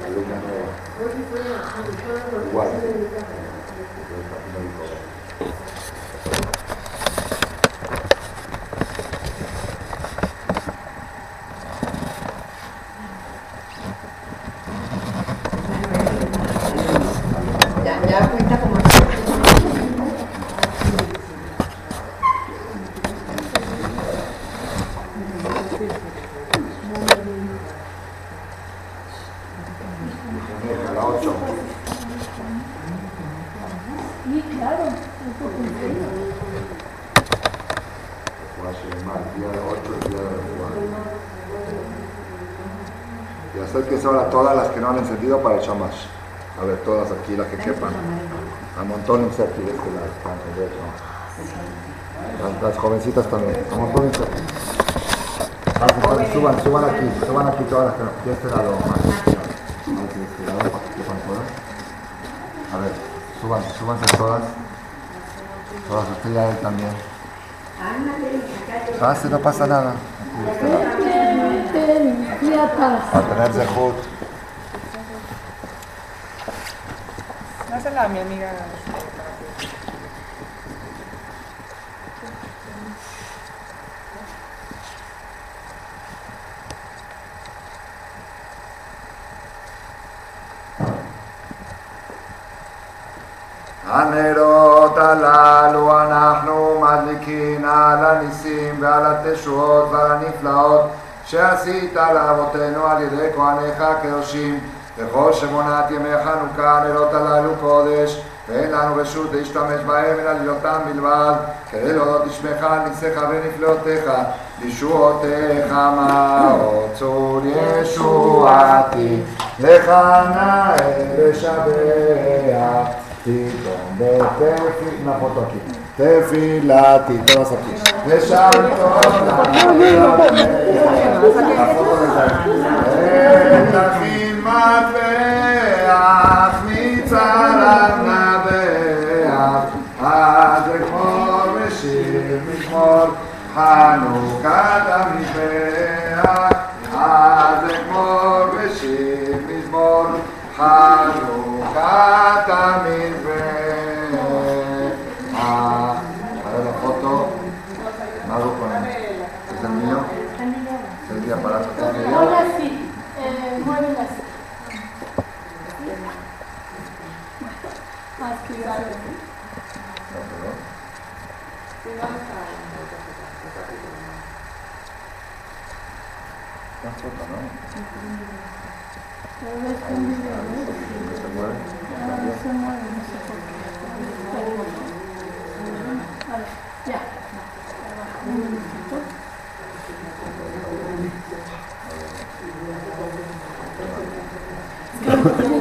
La luna nueva. Igual. Ya, ya cuenta como La 8. Día 8, día de Ahora todas las que no han encendido para el shamash. A ver, todas aquí, las que quepan. Amontónense aquí de este lado. Las, las jovencitas también. Amontónense aquí. Pasen, pasen, Suban, suban aquí, suban aquí todas las que no. De este lado más. A ver suban, súbanse todas. Todas, usted ya él también. Pase, no pasa nada. פס. מתנת זכות. No es הנרות הללו אנחנו מדליקים על הניסים ועל התשועות ועל הנפלאות שעשית לאבותינו על ידי כהניך הקדושים וכל שמונת ימי חנוכה הנרות הללו קודש ואין לנו רשות להשתמש בהם אלא להיותם בלבד כדי להודות לשמך על ניסיך ונפלאותיך לישועותיך מאור צור ישועתי לך נאה לשבח תיתן בתפילה, נכון, תרקי. תפילתי, טוב עסקים. ושם טוב את אחים מטבח, מצרת נבח, עד אכמור ושיר משמור, חנוכת המזבח, עד אכמור ושיר מזמור, חנוכת המזבח.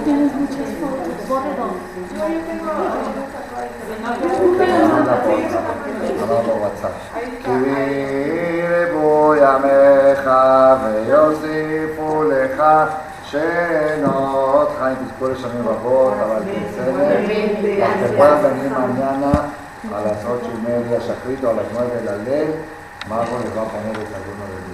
Tienes muchas fotos. Borre dos. כי רבו ימיך ויוסיפו לך שנות חיים. תזכו לשנים רבות, אבל בסדר, תחתפו את המילים עניינה על לעשות שומר לשחרית או על הגמר וללל, מה פה לבא פנה ותגון על ידי